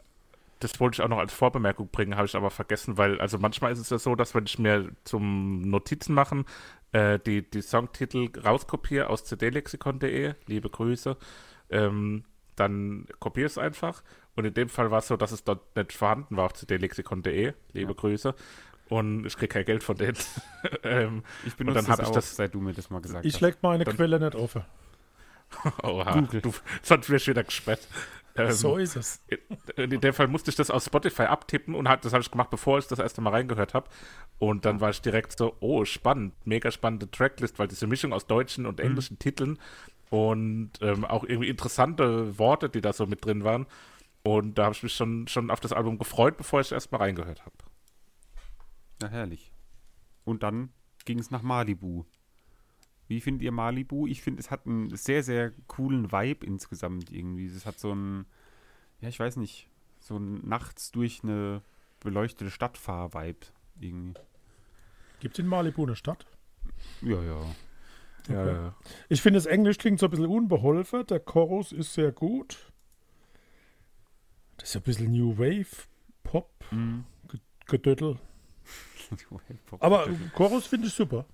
Das wollte ich auch noch als Vorbemerkung bringen, habe ich aber vergessen, weil also manchmal ist es ja so, dass wenn ich mir zum Notizen machen äh, die, die Songtitel rauskopiere aus cdlexikon.de, liebe Grüße, ähm, dann kopiere ich es einfach. Und in dem Fall war es so, dass es dort nicht vorhanden war auf cdlexikon.de, liebe Ja. Grüße. Und ich kriege kein Geld von denen. ähm, Ich benutze dann hab das ich auch, das- seit du mir das mal gesagt Ich hast. leg meine Dann- Quelle nicht offen. oha, Google. du, sonst wirst du wieder gesperrt. Ähm, so ist es. in in dem Fall musste ich das aus Spotify abtippen und hat, das habe ich gemacht, bevor ich das erste Mal reingehört habe. Und dann war ich direkt so, oh, spannend, mega spannende Tracklist, weil diese Mischung aus deutschen und englischen Titeln und ähm, auch irgendwie interessante Worte, die da so mit drin waren. Und da habe ich mich schon, schon auf das Album gefreut, bevor ich erst mal reingehört habe. Ja, herrlich. Und dann ging es nach Malibu. Wie findet ihr Malibu? Ich finde, es hat einen sehr, sehr coolen Vibe insgesamt irgendwie. Es hat so einen, ja, ich weiß nicht, so ein nachts durch eine beleuchtete Stadtfahr-Vibe irgendwie. Gibt es in Malibu eine Stadt? Ja, ja. Okay. Ich finde, das Englisch klingt so ein bisschen unbeholfen. Der Chorus ist sehr gut. Das ist ja ein bisschen New Wave, Pop, Mhm. Gedöttel. Aber Chorus finde ich super.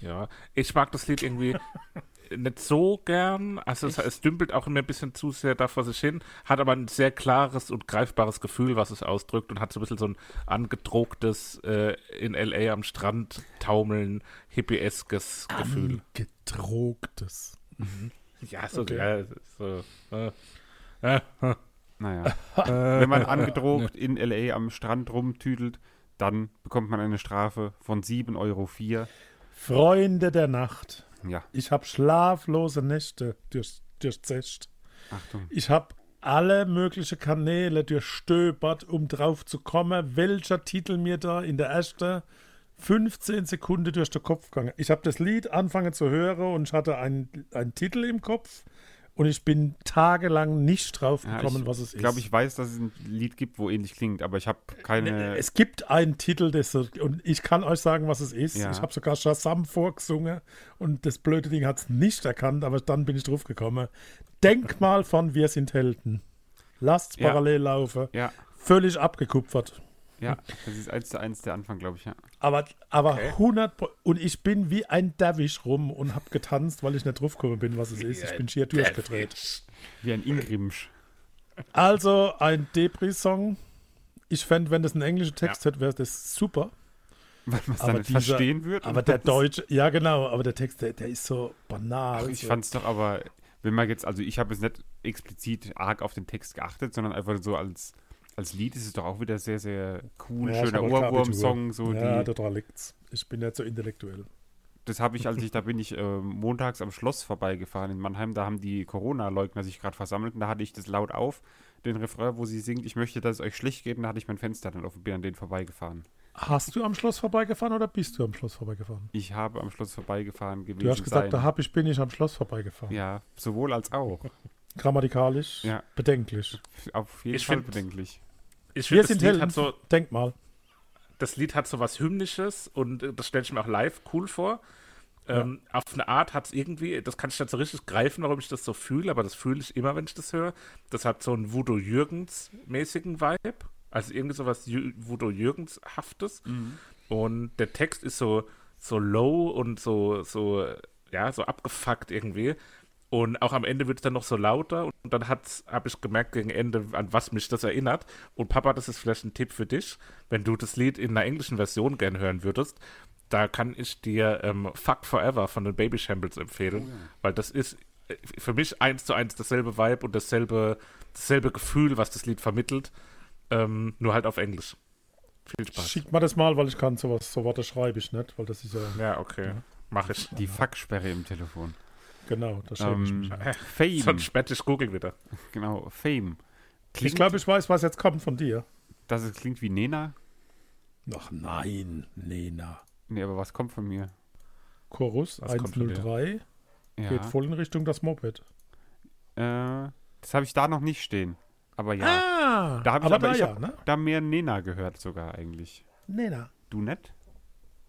Ja, ich mag das Lied irgendwie nicht so gern. Also es, es dümpelt auch immer ein bisschen zu sehr da vor sich hin, hat aber ein sehr klares und greifbares Gefühl, was es ausdrückt und hat so ein bisschen so ein angedrucktes äh, in L.A. am Strand taumeln, hippieskes Gefühl. Gedrucktes. Ja, so, Okay. ja, so äh, äh, äh, Naja. Wenn man angedruckt in L.A. am Strand rumtüdelt, dann bekommt man eine Strafe von 7,04 Euro. Freunde der Nacht. Ja, Ich habe schlaflose Nächte durch, durchzecht. Achtung. Ich habe alle möglichen Kanäle durchstöbert, um drauf zu kommen, welcher Titel mir da in der ersten 15 Sekunden durch den Kopf gegangen. Ich habe das Lied angefangen zu hören und ich hatte einen, einen Titel im Kopf und ich bin tagelang nicht drauf Ja, gekommen, ich was es ist. Ich glaube, ich weiß, dass es ein Lied gibt, wo ähnlich klingt, aber ich habe keine. Es gibt einen Titel, das und ich kann euch sagen, was es ist. Ja. Ich habe sogar Shazam vorgesungen und das blöde Ding hat es nicht erkannt, aber dann bin ich drauf gekommen. Denk mal von Wir sind Helden. Lasst's Ja. parallel laufen. Ja, Völlig abgekupfert. Ja, das ist eins zu eins der Anfang, glaube ich, ja. Aber, aber Okay. 100 Pro und ich bin wie ein Derwisch rum und habe getanzt, weil ich nicht drauf gekommen bin, was es ist. Ich bin schier durchgedreht. Wie ein Ingrimsch. Also ein Depri-Song. Ich fände, wenn das ein englischer Text hätte, wäre das super. weil man es Aber dann nicht dieser- verstehen wird. Aber der Deutsche, ja genau, aber der Text, der, der ist so banal. Ach, ich so. fand es doch aber, wenn man jetzt, also ich habe jetzt nicht explizit arg auf den Text geachtet, sondern einfach so als, als Lied ist es doch auch wieder sehr, sehr cool, Ja, schöner Ohrwurm-Song. So ja, die, daran liegt's. Ich bin nicht so intellektuell. das habe ich, als ich, da bin ich äh, montags am Schloss vorbeigefahren in Mannheim, da haben die Corona-Leugner sich gerade versammelt und da hatte ich das laut auf, den Refrain, wo sie singt, ich möchte, dass es euch schlecht geht und da hatte ich mein Fenster dann offen, bin an denen vorbeigefahren. Hast du am Schloss vorbeigefahren oder bist du am Schloss vorbeigefahren? Ich habe am Schloss vorbeigefahren gewesen Du hast gesagt, sein. da hab ich, bin ich am Schloss vorbeigefahren. Ja, sowohl als auch. Grammatikalisch Ja. bedenklich. Auf jeden Ich Fall find- bedenklich. Ich finde, das Lied Helden. hat so, Denk mal. das Lied hat so was Hymnisches und äh, das stelle ich mir auch live cool vor. Ähm, Auf eine Art hat es irgendwie, das kann ich nicht so richtig greifen, warum ich das so fühle, aber das fühle ich immer, wenn ich das höre. Das hat so einen Voodoo Jürgens-mäßigen Vibe. Also irgendwie so was Voodoo Jürgens-haftes. Und der Text ist so, so low und so, so, ja, so abgefuckt irgendwie. Und auch am Ende wird es dann noch so lauter und dann habe ich gemerkt gegen Ende, an was mich das erinnert. Und Papa, das ist vielleicht ein Tipp für dich, wenn du das Lied in einer englischen Version gern hören würdest, da kann ich dir ähm, Fuck Forever von den Baby Shambles empfehlen, weil das ist äh, für mich eins zu eins dasselbe Vibe und dasselbe, dasselbe Gefühl, was das Lied vermittelt, ähm, nur halt auf Englisch. Viel Spaß. Schick mal das mal, weil ich kann sowas, so Worte schreibe ich nicht, weil das ist ja, Ja, okay. Mach ich. Die Fucksperre im Telefon. Genau, da schäme ich Ähm, mich. Fame. Sonst später ich google wieder. Genau, Fame. Ich glaube, ich weiß, was jetzt kommt von dir. dass es klingt wie Nena. Ach nein, Nena. Nee, aber was kommt von mir? Chorus Was kommt von dir? 103 Ja. geht voll in Richtung das Moped. Äh, das habe ich da noch nicht stehen. Aber ja. Ah, da habe ich aber aber, da ich ja, hab ne? da mehr Nena gehört sogar eigentlich. Nena. Du nicht?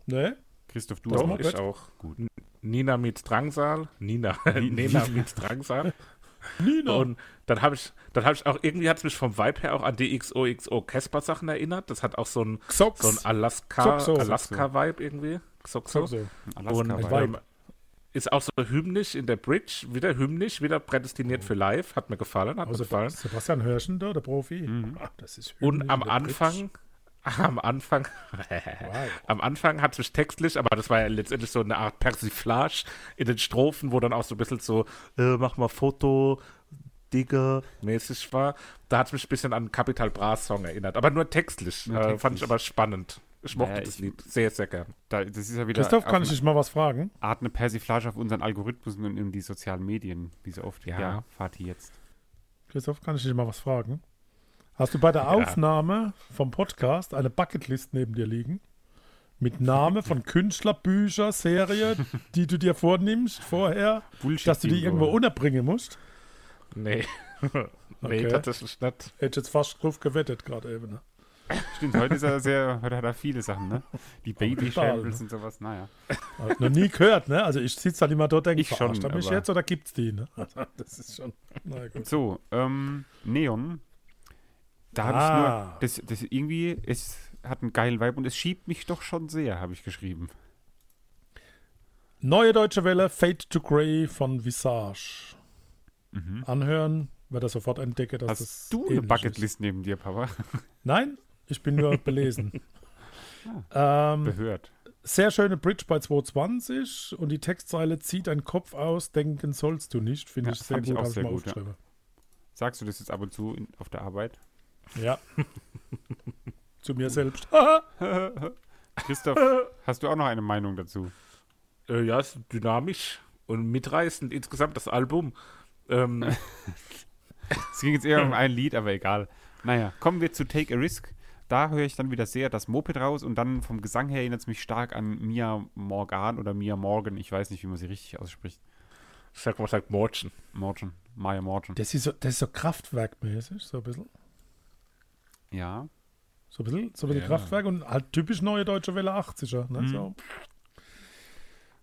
Ne? Christoph, du auch? Ich auch. Gut. Nina meets Drangsal. Nina. Ni- Nina meets Drangsal. Nina. Und dann habe ich, dann habe ich auch, irgendwie hat es mich vom Vibe her auch an die XOXO Casper Sachen erinnert. Das hat auch so ein, Xox. so ein Alaska, Xoxo. Alaska-Vibe irgendwie. Xoxo. so. Alaska Und Vibe. ähm, ist auch so hymnisch in der Bridge, wieder hymnisch, wieder prädestiniert für live. Hat mir gefallen, hat mir Also gefallen. Sebastian Hörschen da, der Profi. Mhm. Ach, das ist Und am Anfang, am Anfang, Wow. am Anfang hat es mich textlich, aber das war ja letztendlich so eine Art Persiflage in den Strophen, wo dann auch so ein bisschen so, äh, mach mal Foto, Digger, mäßig war. Da hat es mich ein bisschen an Capital Bra Song erinnert, aber nur textlich. Nur äh, Fand textlich. ich aber spannend. Ich mochte Ja, das ich- Lied sehr, sehr gern. Da, das ist ja wieder Christoph, kann ich dich mal was fragen? Art eine Persiflage auf unseren Algorithmus und in die sozialen Medien, wie so oft. Ja. Ja, Fatih jetzt. Christoph, kann ich dich mal was fragen? Hast du bei der Aufnahme vom Podcast eine Bucketlist neben dir liegen? Mit Name von Künstler, Bücher, Serie, die du dir vornimmst vorher, Bullshit. dass du die irgendwo unterbringen musst? Nee. nee, Okay. tatsächlich nicht. Hätte ich jetzt fast drauf gewettet gerade eben. Ne? Stimmt, heute ist er sehr, heute hat er viele Sachen, ne? Die Baby Shambles ne? und sowas, naja. Hab noch nie gehört, ne? Also ich sitze halt immer dort und denke, Ich schon, mich jetzt oder gibt's die, ne? Das ist schon, na gut. So, ähm, Neon. Da habe Ah. ich nur, das, das irgendwie, es hat einen geilen Vibe und es schiebt mich doch schon sehr, habe ich geschrieben. Neue deutsche Welle, Fade to Grey von Visage. Mhm. Anhören, werde er sofort entdecke, dass das Hast du eine ähnlich ist. Bucketlist neben dir, Papa? Nein, ich bin nur belesen. ähm, Behört. sehr schöne Bridge bei 220 und die Textzeile zieht deinen Kopf aus, denken sollst du nicht. Finde Ja, ich sehr fand ich gut, auch sehr gut, ja. Sagst du das jetzt ab und zu in, auf der Arbeit? Ja. Zu mir selbst. Christoph, hast du auch noch eine Meinung dazu? Äh, ja, ist dynamisch und mitreißend insgesamt das Album. Ähm, Es ging jetzt eher um ein Lied, aber egal. Naja, kommen wir zu Take a Risk. Da höre ich dann wieder sehr das Moped raus und dann vom Gesang her erinnert es mich stark an Mia Morgan oder Mia Morgan. Ich weiß nicht, wie man sie richtig ausspricht. ich sag mal, sagt Morgen. Morgan. Maya Morgan. Das ist so, das ist so kraftwerkmäßig, so ein bisschen. Ja. So ein bisschen, so ein bisschen Ja. Kraftwerk und halt typisch neue deutsche Welle 80er. Ne? Mhm. So.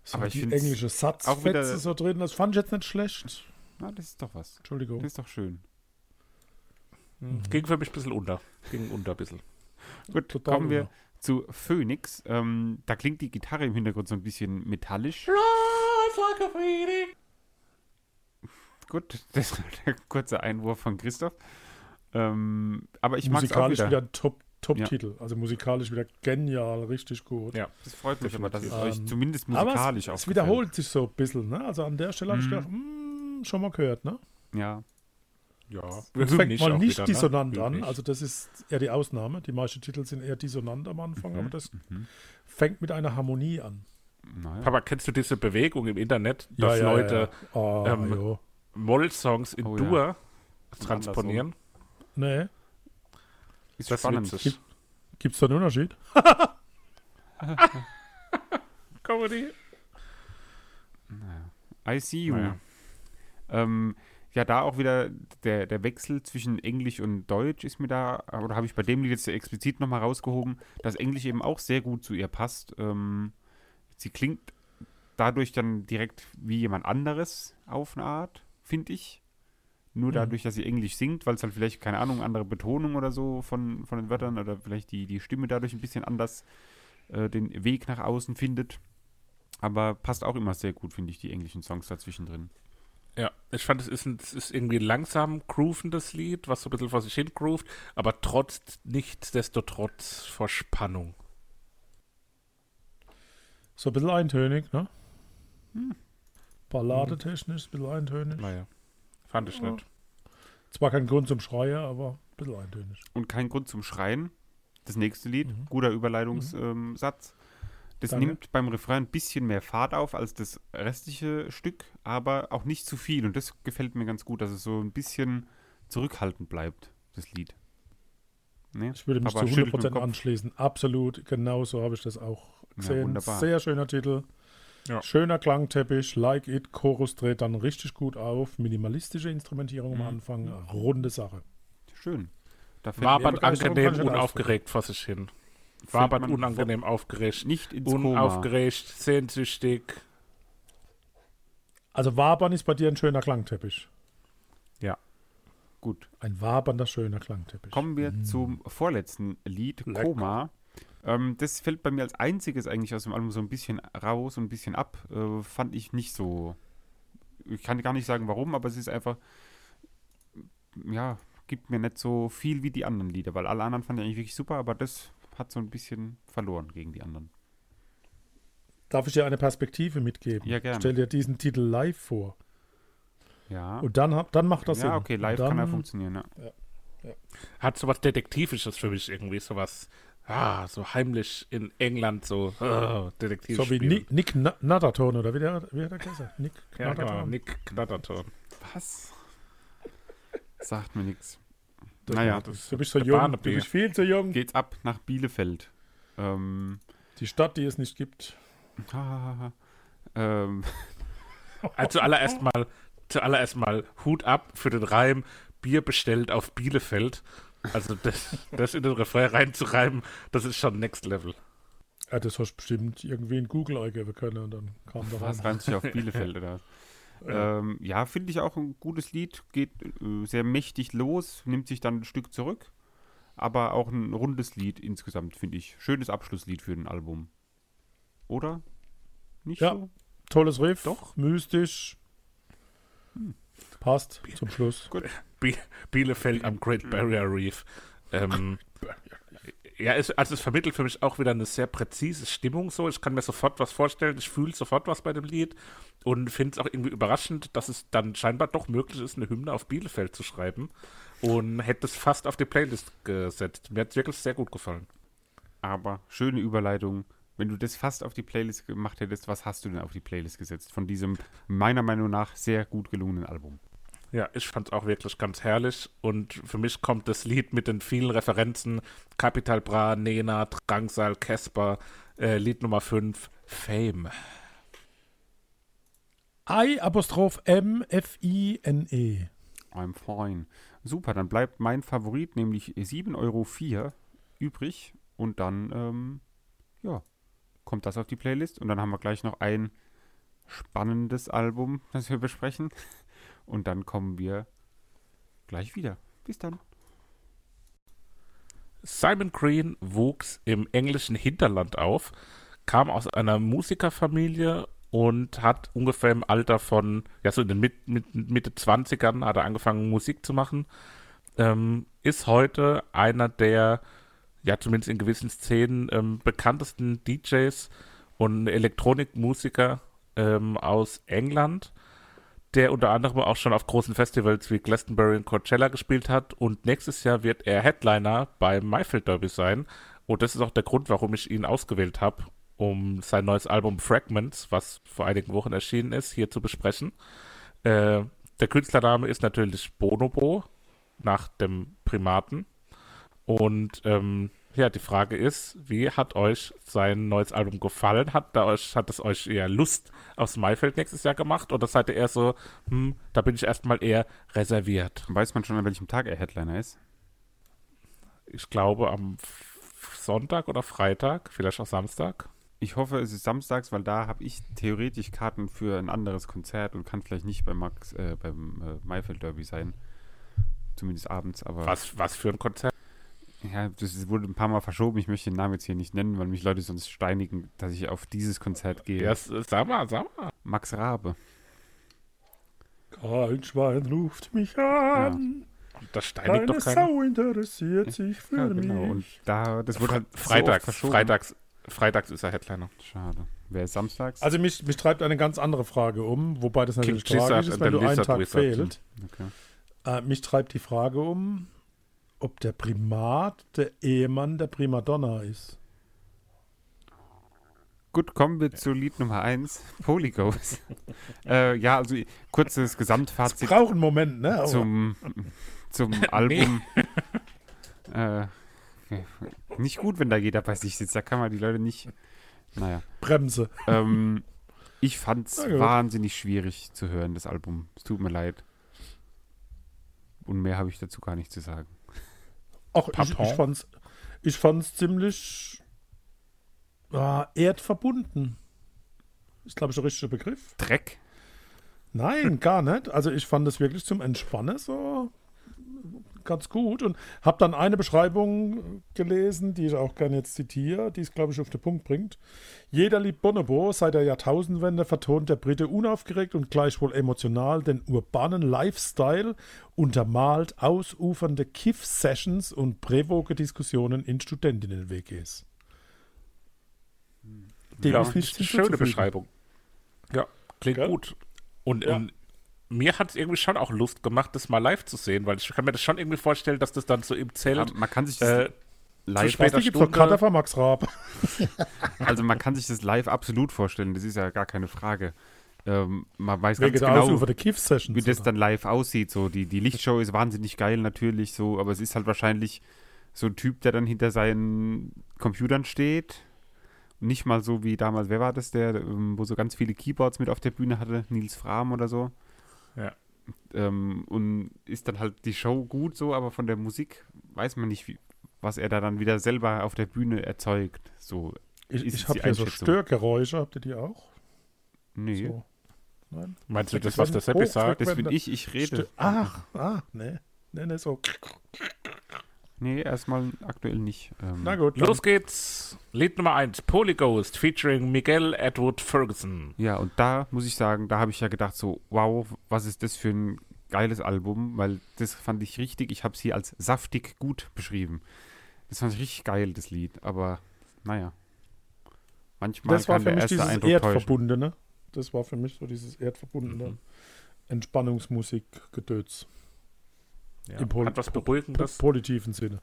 So Aber ich die find's englische Satzfetze so drin, das fand ich jetzt nicht schlecht. Na, das ist doch was. Entschuldigung. Das ist doch schön. Mhm. Ging für mich ein bisschen unter. Ging unter ein bisschen. Gut, Total kommen wir unter. zu Phoenix. Ähm, da klingt die Gitarre im Hintergrund so ein bisschen metallisch. Gut, das war der kurze Einwurf von Christoph. Ähm, aber ich mag es auch Musikalisch wieder. wieder ein Top, Top-Titel. Also musikalisch wieder genial, richtig gut. Ja. Das freut mich aber, dass es euch Ähm, zumindest Aber musikalisch es, auch es gefällt. wiederholt sich so ein bisschen, ne? Also an der Stelle habe ich Mhm. gedacht, hm, schon mal gehört, ne? Ja. Ja. Es fängt mal auch nicht wieder, ne? dissonant an, Hymnisch. also das ist eher die Ausnahme. Die meisten Titel sind eher dissonant am Anfang, Mhm. aber das Mhm. fängt mit einer Harmonie an. Naja. Papa, kennst du diese Bewegung im Internet, dass ja, Leute Ja, ja. Ah, ähm, jo. Moll-Songs in Oh ja. Dur transponieren? Nee. Ist Das spannend. witzig. Gibt es da einen Unterschied? Comedy. I see you. Naja. Ähm, ja, da auch wieder der, der Wechsel zwischen Englisch und Deutsch ist mir da, oder habe ich bei dem Lied jetzt explizit nochmal rausgehoben, dass Englisch eben auch sehr gut zu ihr passt. Ähm, sie klingt dadurch dann direkt wie jemand anderes auf eine Art, finde ich. Nur Mhm. dadurch, dass sie Englisch singt, weil es halt vielleicht, keine Ahnung, andere Betonung oder so von, von den Wörtern oder vielleicht die, die Stimme dadurch ein bisschen anders äh, den Weg nach außen findet. Aber passt auch immer sehr gut, finde ich, die englischen Songs dazwischen drin. Ja, ich fand, es ist, ein, es ist irgendwie ein langsam groovendes Lied, was so ein bisschen vor sich hin groovt, aber trotz, nichtsdestotrotz vor Spannung. So ein bisschen eintönig, ne? Hm. Balladetechnisch, ein bisschen eintönig. Naja, fand ich Ja. nicht. Zwar kein Grund zum Schreien, aber ein bisschen eintönig. Und kein Grund zum Schreien. Das nächste Lied, Mhm. guter Überleitungssatz. Ähm, Satz. das Danke. nimmt beim Refrain ein bisschen mehr Fahrt auf als das restliche Stück, aber auch nicht zu viel. Und das gefällt mir ganz gut, dass es so ein bisschen zurückhaltend bleibt, das Lied. Ne? Ich würde mich Papa zu schüttelt mit dem 100% Kopf. anschließen. Absolut, genau so habe ich das auch gesehen. wunderbar. Sehr schöner Titel. Ja. Schöner Klangteppich, Like It, Chorus dreht dann richtig gut auf. Minimalistische Instrumentierung am Mhm. Anfang, runde Sache. Schön. Da fällt Wabert angenehm unaufgeregt vor sich hin. Wabert unangenehm aufgeregt. nicht ins Koma. Unaufgeregt, sehnsüchtig. Also Wabern ist bei dir ein schöner Klangteppich. Gut. Ein wabernder, schöner Klangteppich. Kommen wir Mm. zum vorletzten Lied, Lecker. Koma. Ähm, das fällt bei mir als einziges eigentlich aus dem Album so ein bisschen raus und ein bisschen ab. Äh, fand ich nicht so. Ich kann gar nicht sagen warum, aber es ist einfach. Ja, gibt mir nicht so viel wie die anderen Lieder, weil alle anderen fand ich eigentlich wirklich super, aber das hat so ein bisschen verloren gegen die anderen. Darf ich dir eine Perspektive mitgeben? Ja, gerne. Stell dir diesen Titel live vor. Ja. Und dann, dann macht das Sinn. ja, okay, live dann, kann er funktionieren, ja. Hat sowas Detektivisches für mich irgendwie, sowas, ah, so heimlich in England, so, oh, Detektiv So wie Nick, Nick Na- Natterton, oder wie, der, wie hat er gesagt? Nick Ja, genau, Natterton. Nick Knatterton. Was? Sagt mir nichts. Naja, das- Du bist so jung, Barnaby. du bist viel zu jung. Geht's ab nach Bielefeld. Ähm, Die Stadt, die es nicht gibt. ähm, Also zuallererst mal, zuallererst mal Hut ab für den Reim, Bier bestellt auf Bielefeld. Also das, das in den Refrain reinzureimen, das ist schon Next Level. Ja, das hast du bestimmt irgendwie in Google eingeben können und dann kam da Was rein. reimt sich auf Bielefeld oder was? Ähm, ja, finde ich auch ein gutes Lied. Geht äh, sehr mächtig los, nimmt sich dann ein Stück zurück. Aber auch ein rundes Lied insgesamt, finde ich. Schönes Abschlusslied für ein Album. Oder? Nicht Ja. so? Tolles Riff, Doch. mystisch. Passt zum Schluss. Bielefeld am Great Barrier Reef. Ähm, ja, es, also es vermittelt für mich auch wieder eine sehr präzise Stimmung so. Ich kann mir sofort was vorstellen, ich fühle sofort was bei dem Lied und finde es auch irgendwie überraschend, dass es dann scheinbar doch möglich ist, eine Hymne auf Bielefeld zu schreiben und hätte es fast auf die Playlist gesetzt. Mir hat es wirklich sehr gut gefallen. Aber schöne Überleitung. Wenn du das fast auf die Playlist gemacht hättest, was hast du denn auf die Playlist gesetzt? Von diesem meiner Meinung nach sehr gut gelungenen Album. Ja, ich fand es auch wirklich ganz herrlich und für mich kommt das Lied mit den vielen Referenzen Capital Bra, Nena, Drangsal, Casper, äh, Lied Nummer 5, Fame. I Apostroph M F I N E. I'm fine. Super, dann bleibt mein Favorit, nämlich 7,04 Euro übrig. Und dann, ähm, ja, kommt das auf die Playlist. Und dann haben wir gleich noch ein spannendes Album, das wir besprechen. Und dann kommen wir gleich wieder. Bis dann. Simon Green wuchs im englischen Hinterland auf, kam aus einer Musikerfamilie und hat ungefähr im Alter von, ja, so in den mit, mit, Mitte 20ern hat er angefangen, Musik zu machen. Ähm, ist heute einer der ja, zumindest in gewissen Szenen ähm, bekanntesten DJs und Elektronikmusiker ähm, aus England, der unter anderem auch schon auf großen Festivals wie Glastonbury und Coachella gespielt hat. Und nächstes Jahr wird er Headliner beim Mayfield Derby sein. Und das ist auch der Grund, warum ich ihn ausgewählt habe, um sein neues Album Fragments, was vor einigen Wochen erschienen ist, hier zu besprechen. Äh, der Künstlername ist natürlich Bonobo, nach dem Primaten. Und ähm, ja, die Frage ist, wie hat euch sein neues Album gefallen? Hat, da euch, hat es euch eher Lust aufs Maifeld nächstes Jahr gemacht? Oder seid ihr eher so, hm, da bin ich erstmal eher reserviert? Weiß man schon, an welchem Tag er Headliner ist? Ich glaube am Sonntag oder Freitag, vielleicht auch Samstag. Ich hoffe, es ist samstags, weil da habe ich theoretisch Karten für ein anderes Konzert und kann vielleicht nicht beim Max, äh, beim äh, Maifeld Derby sein. Zumindest abends, aber. Was, was für ein Konzert? Ja, das wurde ein paar Mal verschoben. Ich möchte den Namen jetzt hier nicht nennen, weil mich Leute sonst steinigen, dass ich auf dieses Konzert gehe. Ja, sag mal, sag mal. Max Rabe. Kein Schwein ruft mich an. Das steinigt Keine doch keiner. Sau interessiert sich für Ja, genau. Und mich. da, das wurde halt so Freitags, verschoben. Freitags, Freitags ist er Headliner. Schade. Wer ist samstags? Also mich, mich treibt eine ganz andere Frage um, wobei das natürlich King tragisch ist, wenn du einen Lizard Tag Wizard. fehlt. okay. Äh, mich treibt die Frage um, ob der Primat der Ehemann der Primadonna ist. Gut, kommen wir zu Lied Nummer 1, Polyghost. äh, ja, also kurzes Es Gesamtfazit braucht einen Moment, ne? Aber zum, zum Album. äh, nicht gut, wenn da jeder bei sich sitzt. Da kann man die Leute nicht. Naja. Bremse. Ähm, ich Na gut. wahnsinnig schwierig zu hören, das Album. Es tut mir leid. Und mehr habe ich dazu gar nicht zu sagen. Ach, ich, ich fand's, ich fand's ziemlich ah, erdverbunden. Ist, glaube ich, der richtige Begriff. Dreck? Nein, gar nicht. Also ich fand es wirklich zum Entspannen so ganz gut und habe dann eine Beschreibung gelesen, die ich auch gerne jetzt zitiere, die es, glaube ich, auf den Punkt bringt. Jeder liebt Bonobo. Seit der Jahrtausendwende vertont der Brite unaufgeregt und gleichwohl emotional den urbanen Lifestyle, untermalt ausufernde Kiff-Sessions und prävoge Diskussionen in Studentinnen-WGs. Dem Ja, ist nichts schöne hinzuzufügen. Beschreibung. Ja, klingt Gell? gut. Und, Ja. und mir hat es irgendwie schon auch Lust gemacht, das mal live zu sehen, weil ich kann mir das schon irgendwie vorstellen, dass das dann so im Ja, Zelt man kann sich das äh, live, später gibt's doch Stunde- Cutter von Max Raab. also man kann sich das live absolut vorstellen. Das ist ja gar keine Frage. Ähm, man weiß Wegen ganz genau, wie das dann live aussieht. So die, die Lichtshow ist wahnsinnig geil natürlich so, aber es ist halt wahrscheinlich so ein Typ, der dann hinter seinen Computern steht. Nicht mal so wie damals, wer war das, der, ähm, wo so ganz viele Keyboards mit auf der Bühne hatte, Nils Frahm oder so. Ja. Ähm, und ist dann halt die Show gut so, aber von der Musik weiß man nicht, wie, was er da dann wieder selber auf der Bühne erzeugt. So, Ich, ich habe hier so. Störgeräusche, habt ihr die auch? nee. So. Nein? Meinst du Das was der Seppi sagt? Das bin ich, ich rede. Stö Ach, ah, ne. Ne, ne, so. Nee, erstmal aktuell nicht. Ähm, Na gut. Los geht's. Lied Nummer 1, Polyghost, featuring Miguel Edward Ferguson. Ja, und da muss ich sagen, da habe ich ja gedacht, so, wow, was ist das für ein geiles Album, weil das fand ich richtig, ich habe es hier als saftig gut beschrieben. Das fand ich richtig geil, das Lied, aber naja. Manchmal Das war kann für der mich erste dieses Eindruck täuschen. Erdverbundene. Das war für mich so dieses erdverbundene Mhm. Entspannungsmusik-Gedöns. Ja, hat was Po- Beruhigendes. positiven Sinne.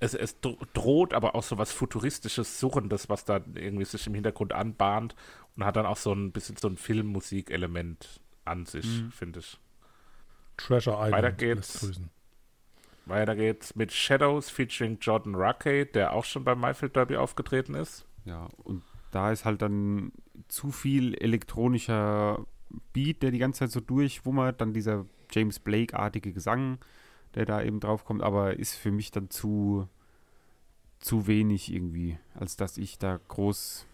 Es, es dro- droht aber auch so was Futuristisches, Surrendes, was da irgendwie sich im Hintergrund anbahnt und hat dann auch so ein bisschen so ein Filmmusikelement an sich, Mhm. finde ich. Treasure Island. Weiter geht's. Weiter geht's mit Shadows featuring Jordan Ruckey, der auch schon beim Mayfield Derby aufgetreten ist. Ja, und da ist halt dann zu viel elektronischer Beat, der die ganze Zeit so durchwummert, dann dieser James Blake-artige Gesang, der da eben drauf kommt, aber ist für mich dann zu, zu wenig irgendwie, als dass ich da groß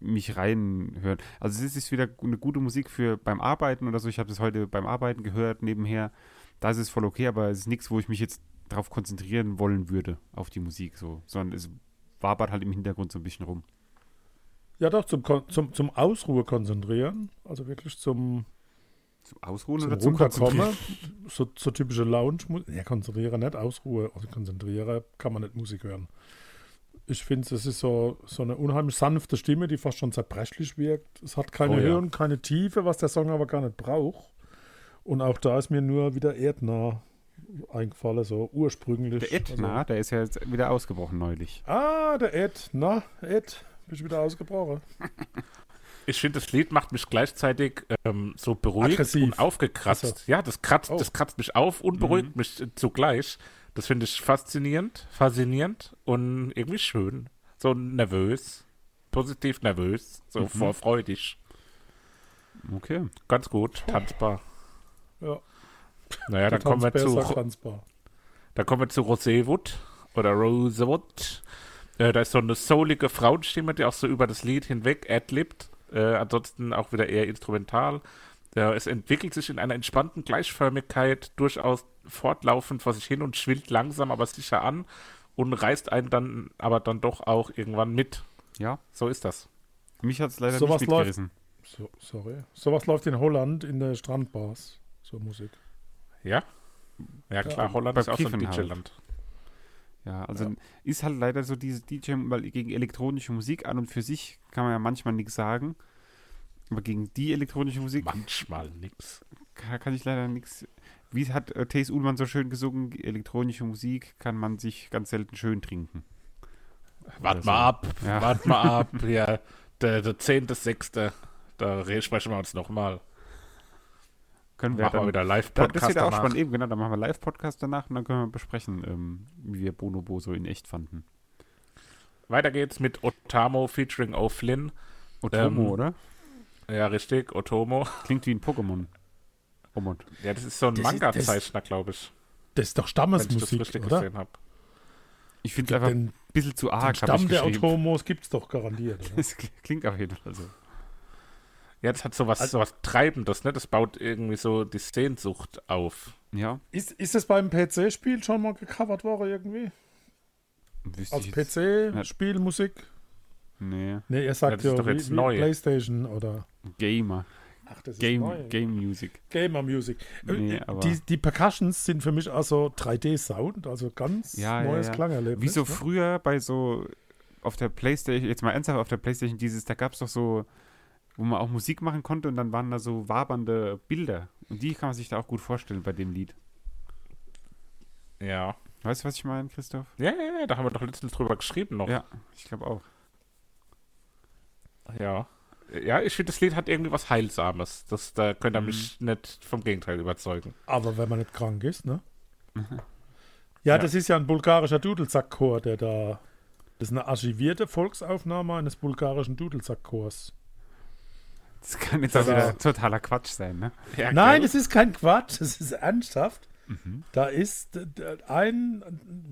mich reinhören. Also es ist wieder eine gute Musik für beim Arbeiten oder so. Ich habe das heute beim Arbeiten gehört nebenher. Da ist es voll okay, aber es ist nichts, wo ich mich jetzt darauf konzentrieren wollen würde, auf die Musik so, sondern es wabert halt im Hintergrund so ein bisschen rum. Ja, doch, zum, Kon- zum, zum Ausruhe konzentrieren. Also wirklich zum, Zum Ausruhen zum oder zum. Konzentrieren? So, so typische Lounge. Ja, konzentrieren nicht, Ausruhe. Also konzentrieren kann man nicht Musik hören. Ich finde, es ist so, so eine unheimlich sanfte Stimme, die fast schon zerbrechlich wirkt. Es hat keine Oh ja. Höhe und keine Tiefe, was der Song aber gar nicht braucht. Und auch da ist mir nur wieder Erdnah eingefallen, so ursprünglich. Der Edna, der ist ja jetzt wieder ausgebrochen neulich. Also, ah, der Ed. Na, Ed, bist du wieder ausgebrochen? Ich finde, das Lied macht mich gleichzeitig ähm, so beruhigt Aggressiv. und aufgekratzt. Ach so. Ja, das kratzt, Oh. das kratzt mich auf und beruhigt mich äh, zugleich. Das finde ich faszinierend, faszinierend und irgendwie schön. So nervös, positiv nervös, so vorfreudig. Okay. Ganz gut, tanzbar. Ja, Naja, dann kommen wir zu sagt tanzbar. Da kommen wir zu Roséwood oder Rosewood. Äh, da ist so eine soulige Frauenstimme, die auch so über das Lied hinweg adlibt. Äh, ansonsten auch wieder eher instrumental. Äh, es entwickelt sich in einer entspannten Gleichförmigkeit durchaus fortlaufend vor sich hin und schwillt langsam, aber sicher an und reißt einen dann aber dann doch auch irgendwann mit. Ja, So ist das. mich hat es leider Sowas nicht mitgerissen. So, sorry. Sowas läuft in Holland in der Strandbars. So Musik. Ja? Ja, klar, Holland beim ist auch so ein halt. DJ-Land. Ja, also ist halt leider so diese DJ, weil gegen elektronische Musik an und für sich kann man ja manchmal nichts sagen. Aber gegen die elektronische Musik Manchmal nix. kann, kann ich leider nichts. Wie hat äh, Thees Ullmann so schön gesungen, elektronische Musik kann man sich ganz selten schön trinken. Wart Oder mal so. ab, Ja. wart mal ab. Ja, der, der 10.6. Da re- sprechen wir uns nochmal. Können wir Machen wir dann, wieder da, das Live-Podcast wird auch spannend, eben genau, dann machen wir Live-Podcast danach und dann können wir besprechen, ähm, wie wir Bonobo so in echt fanden. Weiter geht's mit Otamo featuring O'Flynn. Otomo, Ähm, oder? Ja, richtig, Otomo. Klingt wie ein Pokémon. Oh Mann. Ja, das ist so ein ist- Manga-Zeichner, glaube ich. Das ist doch Wenn ich das Stammesmusik, richtig oder? gesehen habe. Ich finde es einfach Den, ein bisschen zu den arg, habe Stamm ich der. Automos gibt es doch garantiert. Oder? Das klingt auf jeden Fall so. Ja, das hat so was, so was Treibendes, ne? Das baut irgendwie so die Sehnsucht auf. Ja, Ist, ist das beim PC-Spiel schon mal gecovert worden irgendwie? wüsste Als. PC-Spielmusik? Nee, Nee, ihr sagt Ja, das ist ja, doch jetzt wie, wie neu. Playstation oder. Gamer. Ach, das Game, neu. Game Music. Gamer Music. Äh, Nee, aber- die, die Percussions sind für mich also 3D-Sound, also ganz Ja, ja, neues ja. Klangerlebnis. Wie so ne? früher bei so auf der Playstation, jetzt mal ernsthaft auf der Playstation, dieses, da gab es doch so, wo man auch Musik machen konnte und dann waren da so wabernde Bilder. Und die kann man sich da auch gut vorstellen bei dem Lied. Ja. Weißt du, was ich meine, Christoph? Ja, ja, ja, da haben wir doch letztens drüber geschrieben noch. Ja, ich glaube auch. Ja. Ja, ich finde, das Lied hat irgendwie was Heilsames. Das, da könnt ihr Mhm. mich nicht vom Gegenteil überzeugen. Aber wenn man nicht krank ist, ne? Mhm. Ja, Ja. das ist ja ein bulgarischer Dudelsackchor, der da. Das ist eine archivierte Volksaufnahme eines bulgarischen Dudelsackchors. Das kann jetzt auch Ja. wieder totaler Quatsch sein, ne? Ja, Nein, es ist kein Quatsch, es ist ernsthaft. Mhm. Da ist ein,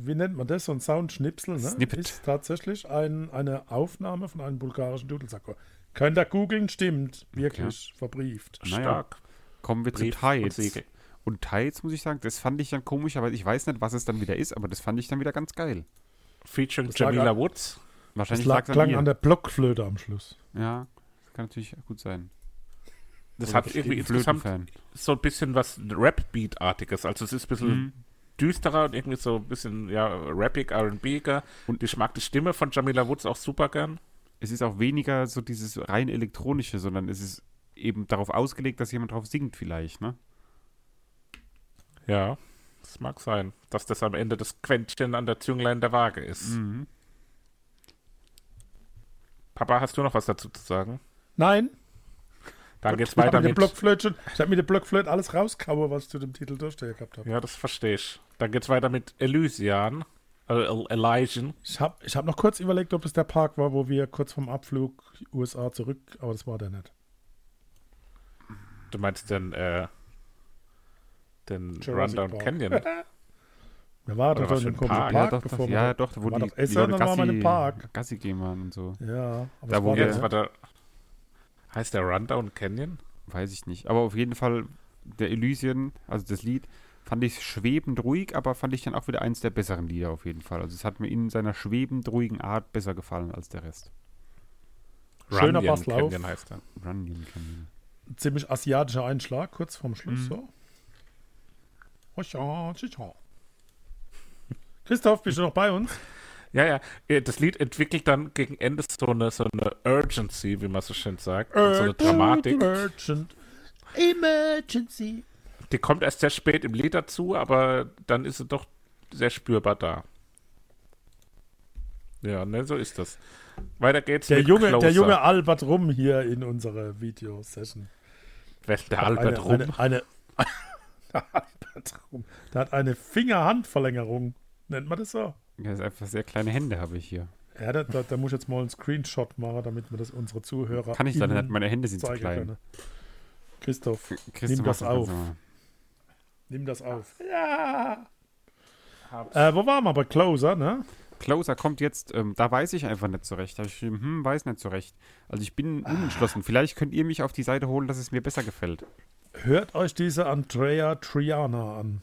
wie nennt man das, so ein Soundschnipsel, ne? Snippet. Ist tatsächlich ein, eine Aufnahme von einem bulgarischen Dudelsackchor. Könnt ihr googeln, stimmt. Wirklich, verbrieft. Naja. Stark. Kommen wir zu Brief und Tides. Und Tides, muss ich sagen, das fand ich dann komisch, aber ich weiß nicht, was es dann wieder ist, aber das fand ich dann wieder ganz geil. Featuring Das Jamila Woods. Das Wahrscheinlich lag, lag klang an an der Blockflöte am Schluss. Ja, das kann natürlich gut sein. Das Oder hat irgendwie insgesamt so ein bisschen was Rap-Beat-artiges. Also es ist ein bisschen Mhm. düsterer und irgendwie so ein bisschen, ja, rappig, R&B-iger. Und ich mag die Stimme von Jamila Woods auch super gern. Es ist auch weniger so dieses rein elektronische, sondern es ist eben darauf ausgelegt, dass jemand drauf singt vielleicht, ne? Ja, das mag sein, dass das am Ende das Quäntchen an der Zünglein der Waage ist. Mhm. Papa, hast du noch was dazu zu sagen? Nein, Dann geht's weiter mit. Blockflöte, ich habe mit der Blockflöte alles rauskaue, was ich zu dem Titel durchstehen gehabt habe. Ja, das verstehe ich. Dann geht's weiter mit Elysian. Äh, El- Elysian. Ich habe ich hab noch kurz überlegt, ob es der Park war, wo wir kurz vom Abflug USA zurück, aber das war der nicht. Du meinst den, äh, den Jurassic Rundown Park. Canyon. Wir waren Oder doch in für dem ein komischen Park? Park, ja, doch, bevor wir ja, doch, wo war die, doch die Essen, Leute dann waren wir in Gassi. Gassi gehen waren und so. Ja, aber Da, das wo war wir- Das der war der. Heißt der Rundown Canyon? Weiß ich nicht. Aber auf jeden Fall, der Elysian, also das Lied, fand ich schwebend ruhig, aber fand ich dann auch wieder eins der besseren Lieder auf jeden Fall. Also es hat mir in seiner schwebend ruhigen Art besser gefallen als der Rest. Schöner Runyon Basslauf. Canyon heißt er. Runyon Canyon. ziemlich asiatischer Einschlag, kurz vorm Schluss Mhm. so. Christoph, bist du noch bei uns? Ja, ja. Äh, Das Lied entwickelt dann gegen Ende so eine, so eine Urgency, wie man so schön sagt. und so eine Dramatik. Urgent. Emergency. Die kommt erst sehr spät im Lied dazu, aber dann ist sie doch sehr spürbar da. Ja, ne, so ist das. Weiter geht's Der junge, der junge Albert Rum hier in unserer Videosession. Wer ist der Albert eine, Rum? Eine, eine, Albert Rum. Der hat eine Fingerhandverlängerung. Nennt man das so? Ja, ist einfach sehr kleine Hände habe ich hier. Ja, da, da, da muss ich jetzt mal einen Screenshot machen, damit wir das unsere Zuhörer Kann ich leider nicht, meine Hände sind zu klein. können. Christoph, Christoph, Nimm das auf. Nimm das auf. Ja. Äh, wo waren wir? Bei Closer, ne? Closer kommt jetzt, ähm, da weiß ich einfach nicht so recht. Da hab ich geschrieben, hm, weiß nicht so recht. Also ich bin unentschlossen. Vielleicht könnt ihr mich auf die Seite holen, dass es mir besser gefällt. Hört euch diese Andrea Triana an.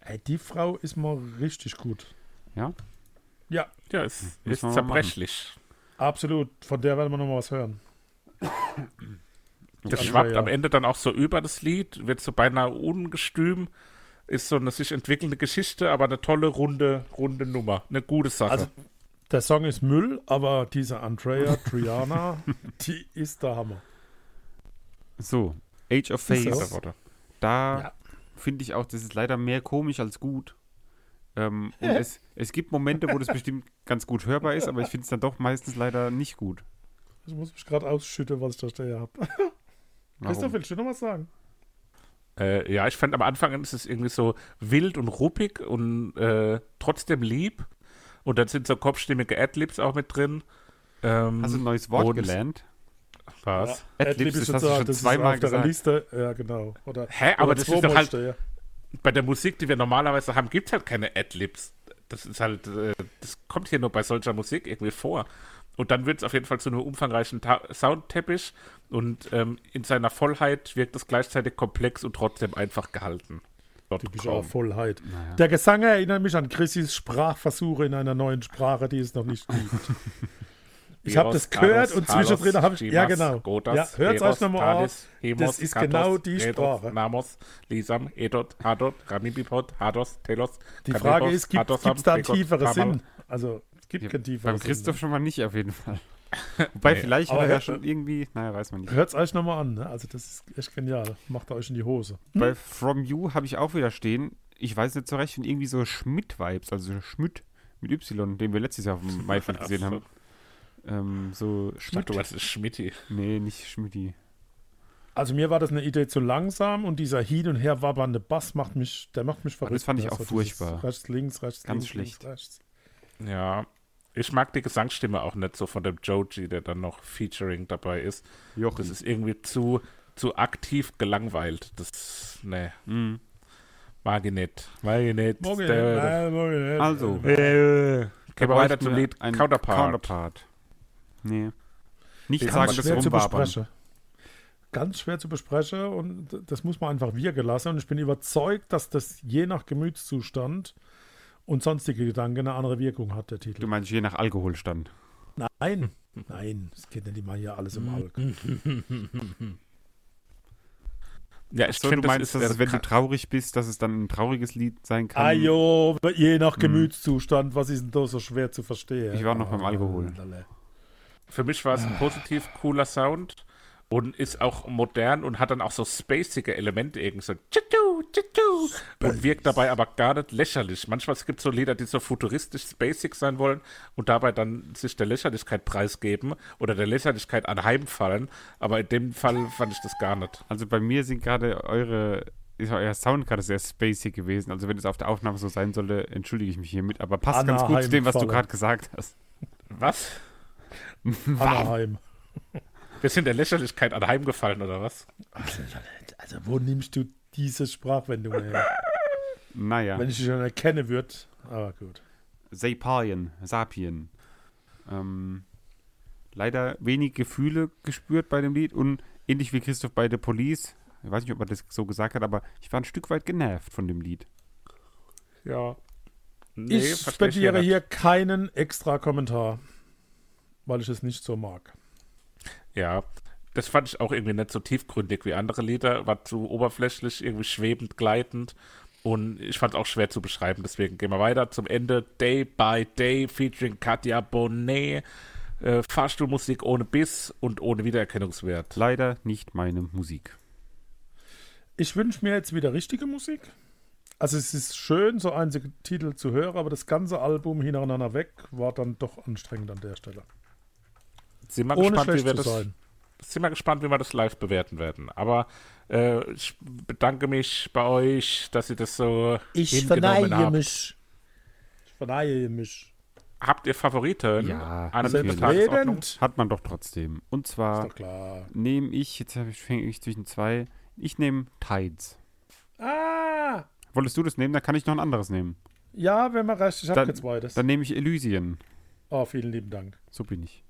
Ey, die Frau ist mal richtig gut. Ja? Ja, Ja, ist, Müssen ist mal zerbrechlich. absolut. Von der werden wir noch mal was hören. Das schwappt ja. am Ende dann auch so über das Lied, wird so beinahe ungestüm. Ist so eine sich entwickelnde Geschichte, aber eine tolle, runde, runde Nummer. Eine gute Sache. Also, der Song ist Müll, aber diese Andrea Triana, die ist der Hammer. So, Age of Ist Faith. Da Ja. finde ich auch, das ist leider mehr komisch als gut. Ähm, und es, es gibt Momente, wo das bestimmt ganz gut hörbar ist, aber ich finde es dann doch meistens leider nicht gut. Ich muss mich gerade ausschütten, was ich da stehen habe. Christoph, willst du noch was sagen? Äh, ja, ich fand am Anfang ist es irgendwie so wild und ruppig und äh, trotzdem lieb. Und dann sind so kopfstimmige Adlibs auch mit drin. Ähm, Hast du ein neues Wort gelernt? Was? Adlibs, das ist hast du schon das zweimal auf der gesagt. Liste. Ja, genau. Oder, Hä, aber oder das ist doch halt, stehen. Bei der Musik, die wir normalerweise haben, gibt es halt keine Adlibs. Das ist halt, äh, das kommt hier nur bei solcher Musik irgendwie vor. Und dann wird es auf jeden Fall zu einem umfangreichen Ta Soundteppich und ähm, in seiner Vollheit wirkt es gleichzeitig komplex und trotzdem einfach gehalten. Typische. Vollheit. Naja. Der Gesang erinnert mich an Chrissys Sprachversuche in einer neuen Sprache, die es noch nicht gibt. Ich habe das gehört und zwischendrin habe ich. Ja, genau. Godas, ja, hört es euch nochmal auf. Das ist genau die Sprache. Namos, Lisam, Edot, Hadot, Ramibipot, Hados, Telos. Die Frage ist, gibt es da einen Begot, tieferen. Sinn? Also, es gibt Ja, keinen tieferen Beim Christoph Sinn. schon mal nicht auf jeden Fall. Wobei, Nee. vielleicht Aber hat er ja schon irgendwie, naja, weiß man nicht. Hört es euch nochmal an. Ne? Also, das ist echt genial. Macht euch in die Hose. Bei From You habe ich auch wieder stehen, ich weiß nicht so recht, und irgendwie so Schmidt-Vibes, also Schmidt mit Y, den wir letztes Jahr auf dem Maifeld gesehen haben. Ähm, so Ich Schmidt. dachte, du ist Schmidti. Nee, nicht Schmidti. Also, mir war das eine Idee zu langsam und dieser hin und her wabbernde Bass macht mich, der macht mich verrückt. das fand ich ne? auch furchtbar. Rechts, links, rechts, Ganz links, schlecht. links, rechts. Ja. Ich mag die Gesangsstimme auch nicht so von dem Joji, der dann noch Featuring dabei ist. Jochen. Das ist irgendwie zu, zu aktiv gelangweilt. Das, ne, Mhm. mag ich nicht. Mag ich nicht. Morgen, Der- nein, morgen nicht. Also, Äh, Gehen wir weiter zum Lied Counterpart. Counterpart. Nee. Nicht Den sagen, das schwer zu rumwabern. besprechen. Ganz schwer zu besprechen und das muss man einfach wir gelassen. Und ich bin überzeugt, dass das je nach Gemütszustand und sonstige Gedanken eine andere Wirkung hat, der Du Titel. meinst je nach Alkoholstand. Nein, nein, das geht nicht immer hier alles im Alk. Ja, ich So, finde, du das meinst, ist, dass äh, wenn du traurig bist, dass es dann ein trauriges Lied sein kann? Ah jo, je nach Hm. Gemütszustand, was ist denn da so schwer zu verstehen? Ich war noch beim Alkohol. Für mich war es ein positiv cooler Sound und ist auch modern und hat dann auch so spacige Elemente irgendwie so tschu, tschu, und wirkt dabei aber gar nicht lächerlich. Manchmal gibt es so Lieder, die so futuristisch spacig sein wollen und dabei dann sich der Lächerlichkeit preisgeben oder der Lächerlichkeit anheimfallen, aber in dem Fall fand ich das gar nicht. Also bei mir sind gerade eure, ist euer Sound gerade sehr spacey gewesen. Also wenn es auf der Aufnahme so sein sollte, entschuldige ich mich hiermit. Aber passt ganz gut zu dem, was du gerade gesagt hast. Was? Anaheim. Wir sind der Lächerlichkeit anheimgefallen oder was? Also, wo nimmst du diese Sprachwendung her? Naja, Wenn ich dich schon erkennen würde. Aber gut. Sapien, Sapien. Ähm, leider wenig Gefühle gespürt bei dem Lied und ähnlich wie Christoph bei The Police. Ich weiß nicht, ob man das so gesagt hat, aber ich war ein Stück weit genervt von dem Lied. Ja. ich versteh spendiere hier keinen extra Kommentar, weil ich es nicht so mag. Ja, das fand ich auch irgendwie nicht so tiefgründig wie andere Lieder, war zu oberflächlich, irgendwie schwebend, gleitend Und ich fand es auch schwer zu beschreiben, deswegen gehen wir weiter zum Ende. Day by Day featuring Katja Bonet. Äh, Fahrstuhlmusik ohne Biss und ohne Wiedererkennungswert. Leider nicht meine Musik. Ich wünsche mir jetzt wieder richtige Musik. Also es ist schön, so einzelne Titel zu hören, aber das ganze Album hintereinander weg war dann doch anstrengend an der Stelle. Sind wir, Ohne gespannt, wie wir das, sein. sind wir gespannt, wie wir das live bewerten werden. Aber äh, ich bedanke mich bei euch, dass ihr das so hingenommen habt. mich. Ich verneige mich. Habt ihr Favoriten? Ja? Selbstredend. Hat man doch trotzdem. Und zwar nehme ich, jetzt hab ich- fänge ich zwischen zwei, ich nehme Tides. Ah! Wolltest du das nehmen? Dann kann ich noch ein anderes nehmen. Ja, wenn man recht, ich habe Dann- jetzt beides. Dann nehme ich Elysian. Oh, vielen lieben Dank. So bin ich.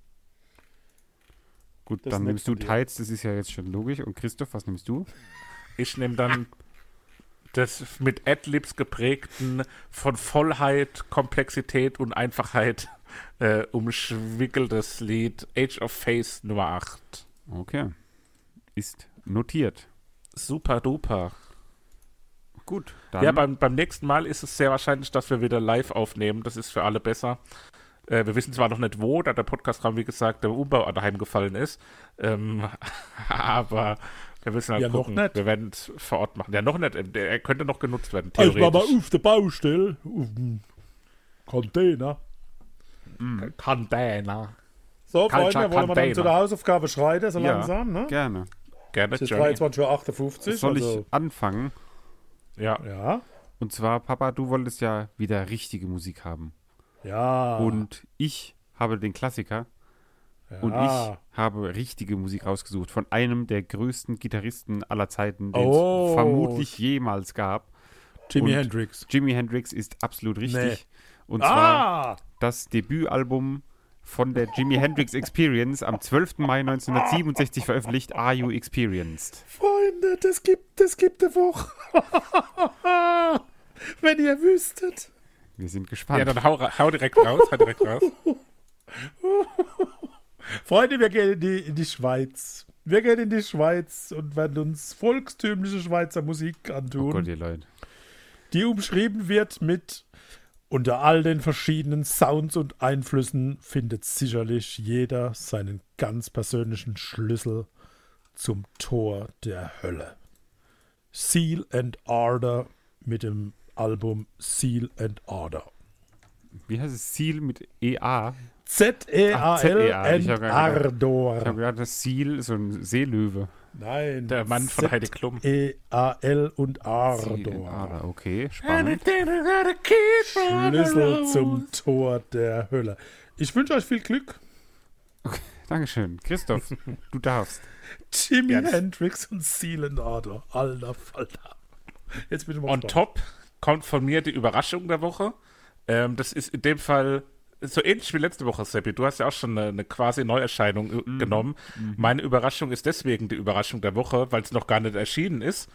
Gut, Das dann nimmst du. Tides, das ist ja jetzt schon logisch. Und Christoph, was nimmst du? Ich nehme dann das mit Adlibs geprägten, von Vollheit, Komplexität und Einfachheit äh, umschwickeltes Lied Age of Face Nummer 8. Okay. Ist notiert. Super duper. Gut, dann Ja, beim, beim nächsten Mal ist es sehr wahrscheinlich, dass wir wieder live aufnehmen. Das ist für alle besser. Äh, wir wissen zwar noch nicht wo, da der Podcast-Raum, wie gesagt, der Umbau daheim gefallen ist. Ähm, aber wir müssen halt Ja, noch gucken. nicht. Wir werden es vor Ort machen. Ja, noch nicht. Der er könnte noch genutzt werden, Ich war mal theoretisch. auf der Baustelle, auf dem Container. Container. So, Culture Freunde, wollen wir dann zu der Hausaufgabe schreiten, so Ja. langsam, ne? gerne. Gerne, Es ist Johnny. 23.58 Uhr. Soll also, ich anfangen? Ja. Ja. Und zwar, Papa, du wolltest ja wieder richtige Musik haben. Ja. Und ich habe den Klassiker ja. und ich habe richtige Musik rausgesucht von einem der größten Gitarristen aller Zeiten, den Oh. es vermutlich jemals gab. Jimi Hendrix. Jimi Hendrix ist absolut richtig. Nee. Und zwar Ah! das Debütalbum von der Jimi Hendrix Experience am 12. Mai 1967 veröffentlicht, Are You Experienced? Freunde, das gibt, das gibt eine Woche. Wenn ihr wüsstet. Wir sind Ja, gespannt. dann hau, hau direkt raus, hau direkt raus. Freunde, wir gehen in die, in die Schweiz. Wir gehen in die Schweiz und werden uns volkstümliche Schweizer Musik antun. oh Gott, ihr Leute. die umschrieben wird mit unter all den verschiedenen Sounds und Einflüssen findet sicherlich jeder seinen ganz persönlichen Schlüssel zum Tor der Hölle. Seal and Ardor mit dem Album Seal and Ardor. Wie heißt es? Seal mit EA? Z-E-A-L Ach, Z-E-A. and Ich habe Ardor. gedacht, das Seal ist so ein Seelöwe. Nein. Der Mann von Heidi Klum. E-A-L und Ardor. Ardor, okay, spannend. Schlüssel zum Tor der Hölle. Ich wünsche euch viel Glück. Dankeschön. Christoph, du darfst. Jimi Yes. Hendrix und Seal and Ardor. Alter Falter. Jetzt bin ich mal On gespannt. top kommt von mir die Überraschung der Woche. Ähm, das ist in dem Fall so ähnlich wie letzte Woche, Seppi. Du hast ja auch schon eine, eine quasi Neuerscheinung äh, genommen. Meine Überraschung ist deswegen die Überraschung der Woche, weil es noch gar nicht erschienen ist.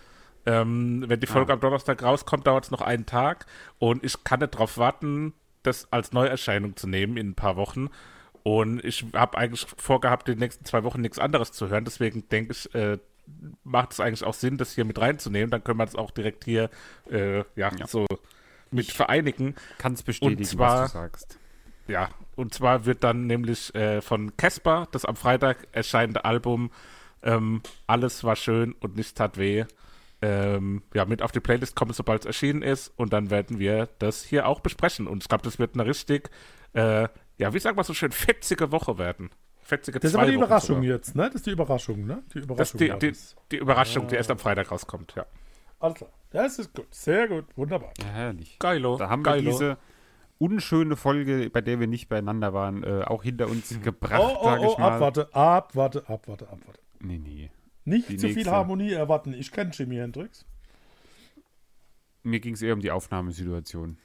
Ähm, wenn die Folge am Donnerstag rauskommt, dauert es noch einen Tag und ich kann nicht darauf warten, das als Neuerscheinung zu nehmen in ein paar Wochen. Und ich habe eigentlich vorgehabt, die nächsten zwei Wochen nichts anderes zu hören. Deswegen denke ich, äh, macht es eigentlich auch Sinn, das hier mit reinzunehmen. Dann können wir es auch direkt hier äh, ja, Ja. so mit vereinigen. Kannst bestätigen, zwar- was du sagst. Ja, und zwar wird dann nämlich äh, von Casper das am Freitag erscheinende Album ähm, Alles war schön und nichts tat weh. Ähm, ja, mit auf die Playlist kommen, sobald es erschienen ist. Und dann werden wir das hier auch besprechen. Und ich glaube, das wird eine richtig, äh, ja, wie sagt man so schön, fetzige Woche werden. Fetzige Das ist aber die Überraschung sogar. jetzt, ne? Das ist die Überraschung, ne? Die Das Überraschung. ist die, die, die Überraschung, die erst am Freitag rauskommt, ja. Alles klar. Das ist gut. Sehr gut. Wunderbar. Ja, herrlich. Geilo. Da haben wir geilo. diese unschöne Folge, bei der wir nicht beieinander waren, äh, auch hinter uns gebracht, Oh, oh, sag ich oh, mal. abwarte, abwarte, abwarte, abwarte. Nee, nee. Nicht Die zu viel nächste. Harmonie erwarten. Ich kenne Jimi Hendrix. Mir ging es eher um die Aufnahmesituation.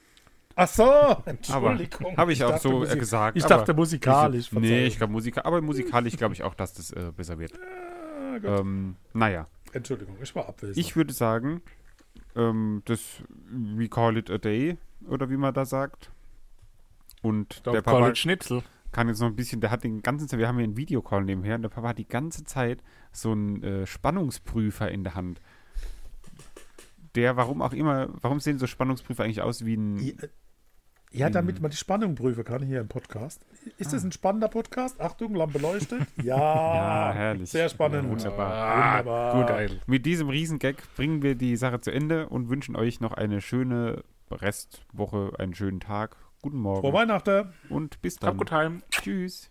Ach so, Entschuldigung. habe ich, auch dachte, so Musik- äh, gesagt. Ich dachte musikalisch. nee, Verzeihung. ich glaube Musik, aber musikalisch glaube ich auch, dass das äh, besser wird. Gut. Ähm, naja, Entschuldigung, ich war abwesend. ich würde sagen, ähm, das We Call It a Day oder wie man da sagt. Und der Der Papa Schnitzel. kann jetzt noch ein bisschen, der hat den ganzen Zeit, wir haben hier einen Videocall nebenher und der Papa hat die ganze Zeit so einen äh, Spannungsprüfer in der Hand. der, warum auch immer, warum sehen so Spannungsprüfe eigentlich aus wie ein. Ja, ja, damit man die Spannung prüfen kann hier im Podcast. Ist das ein spannender Podcast? Achtung, Lampe leuchtet. Ja, Ja, herrlich. Sehr spannend. Wunderbar. Wunderbar. Gut, Eil. Mit diesem Riesengag bringen wir die Sache zu Ende und wünschen euch noch eine schöne Restwoche, einen schönen Tag. Guten Morgen Frohe Weihnachten. und bis Hab dann. gut heim. Tschüss.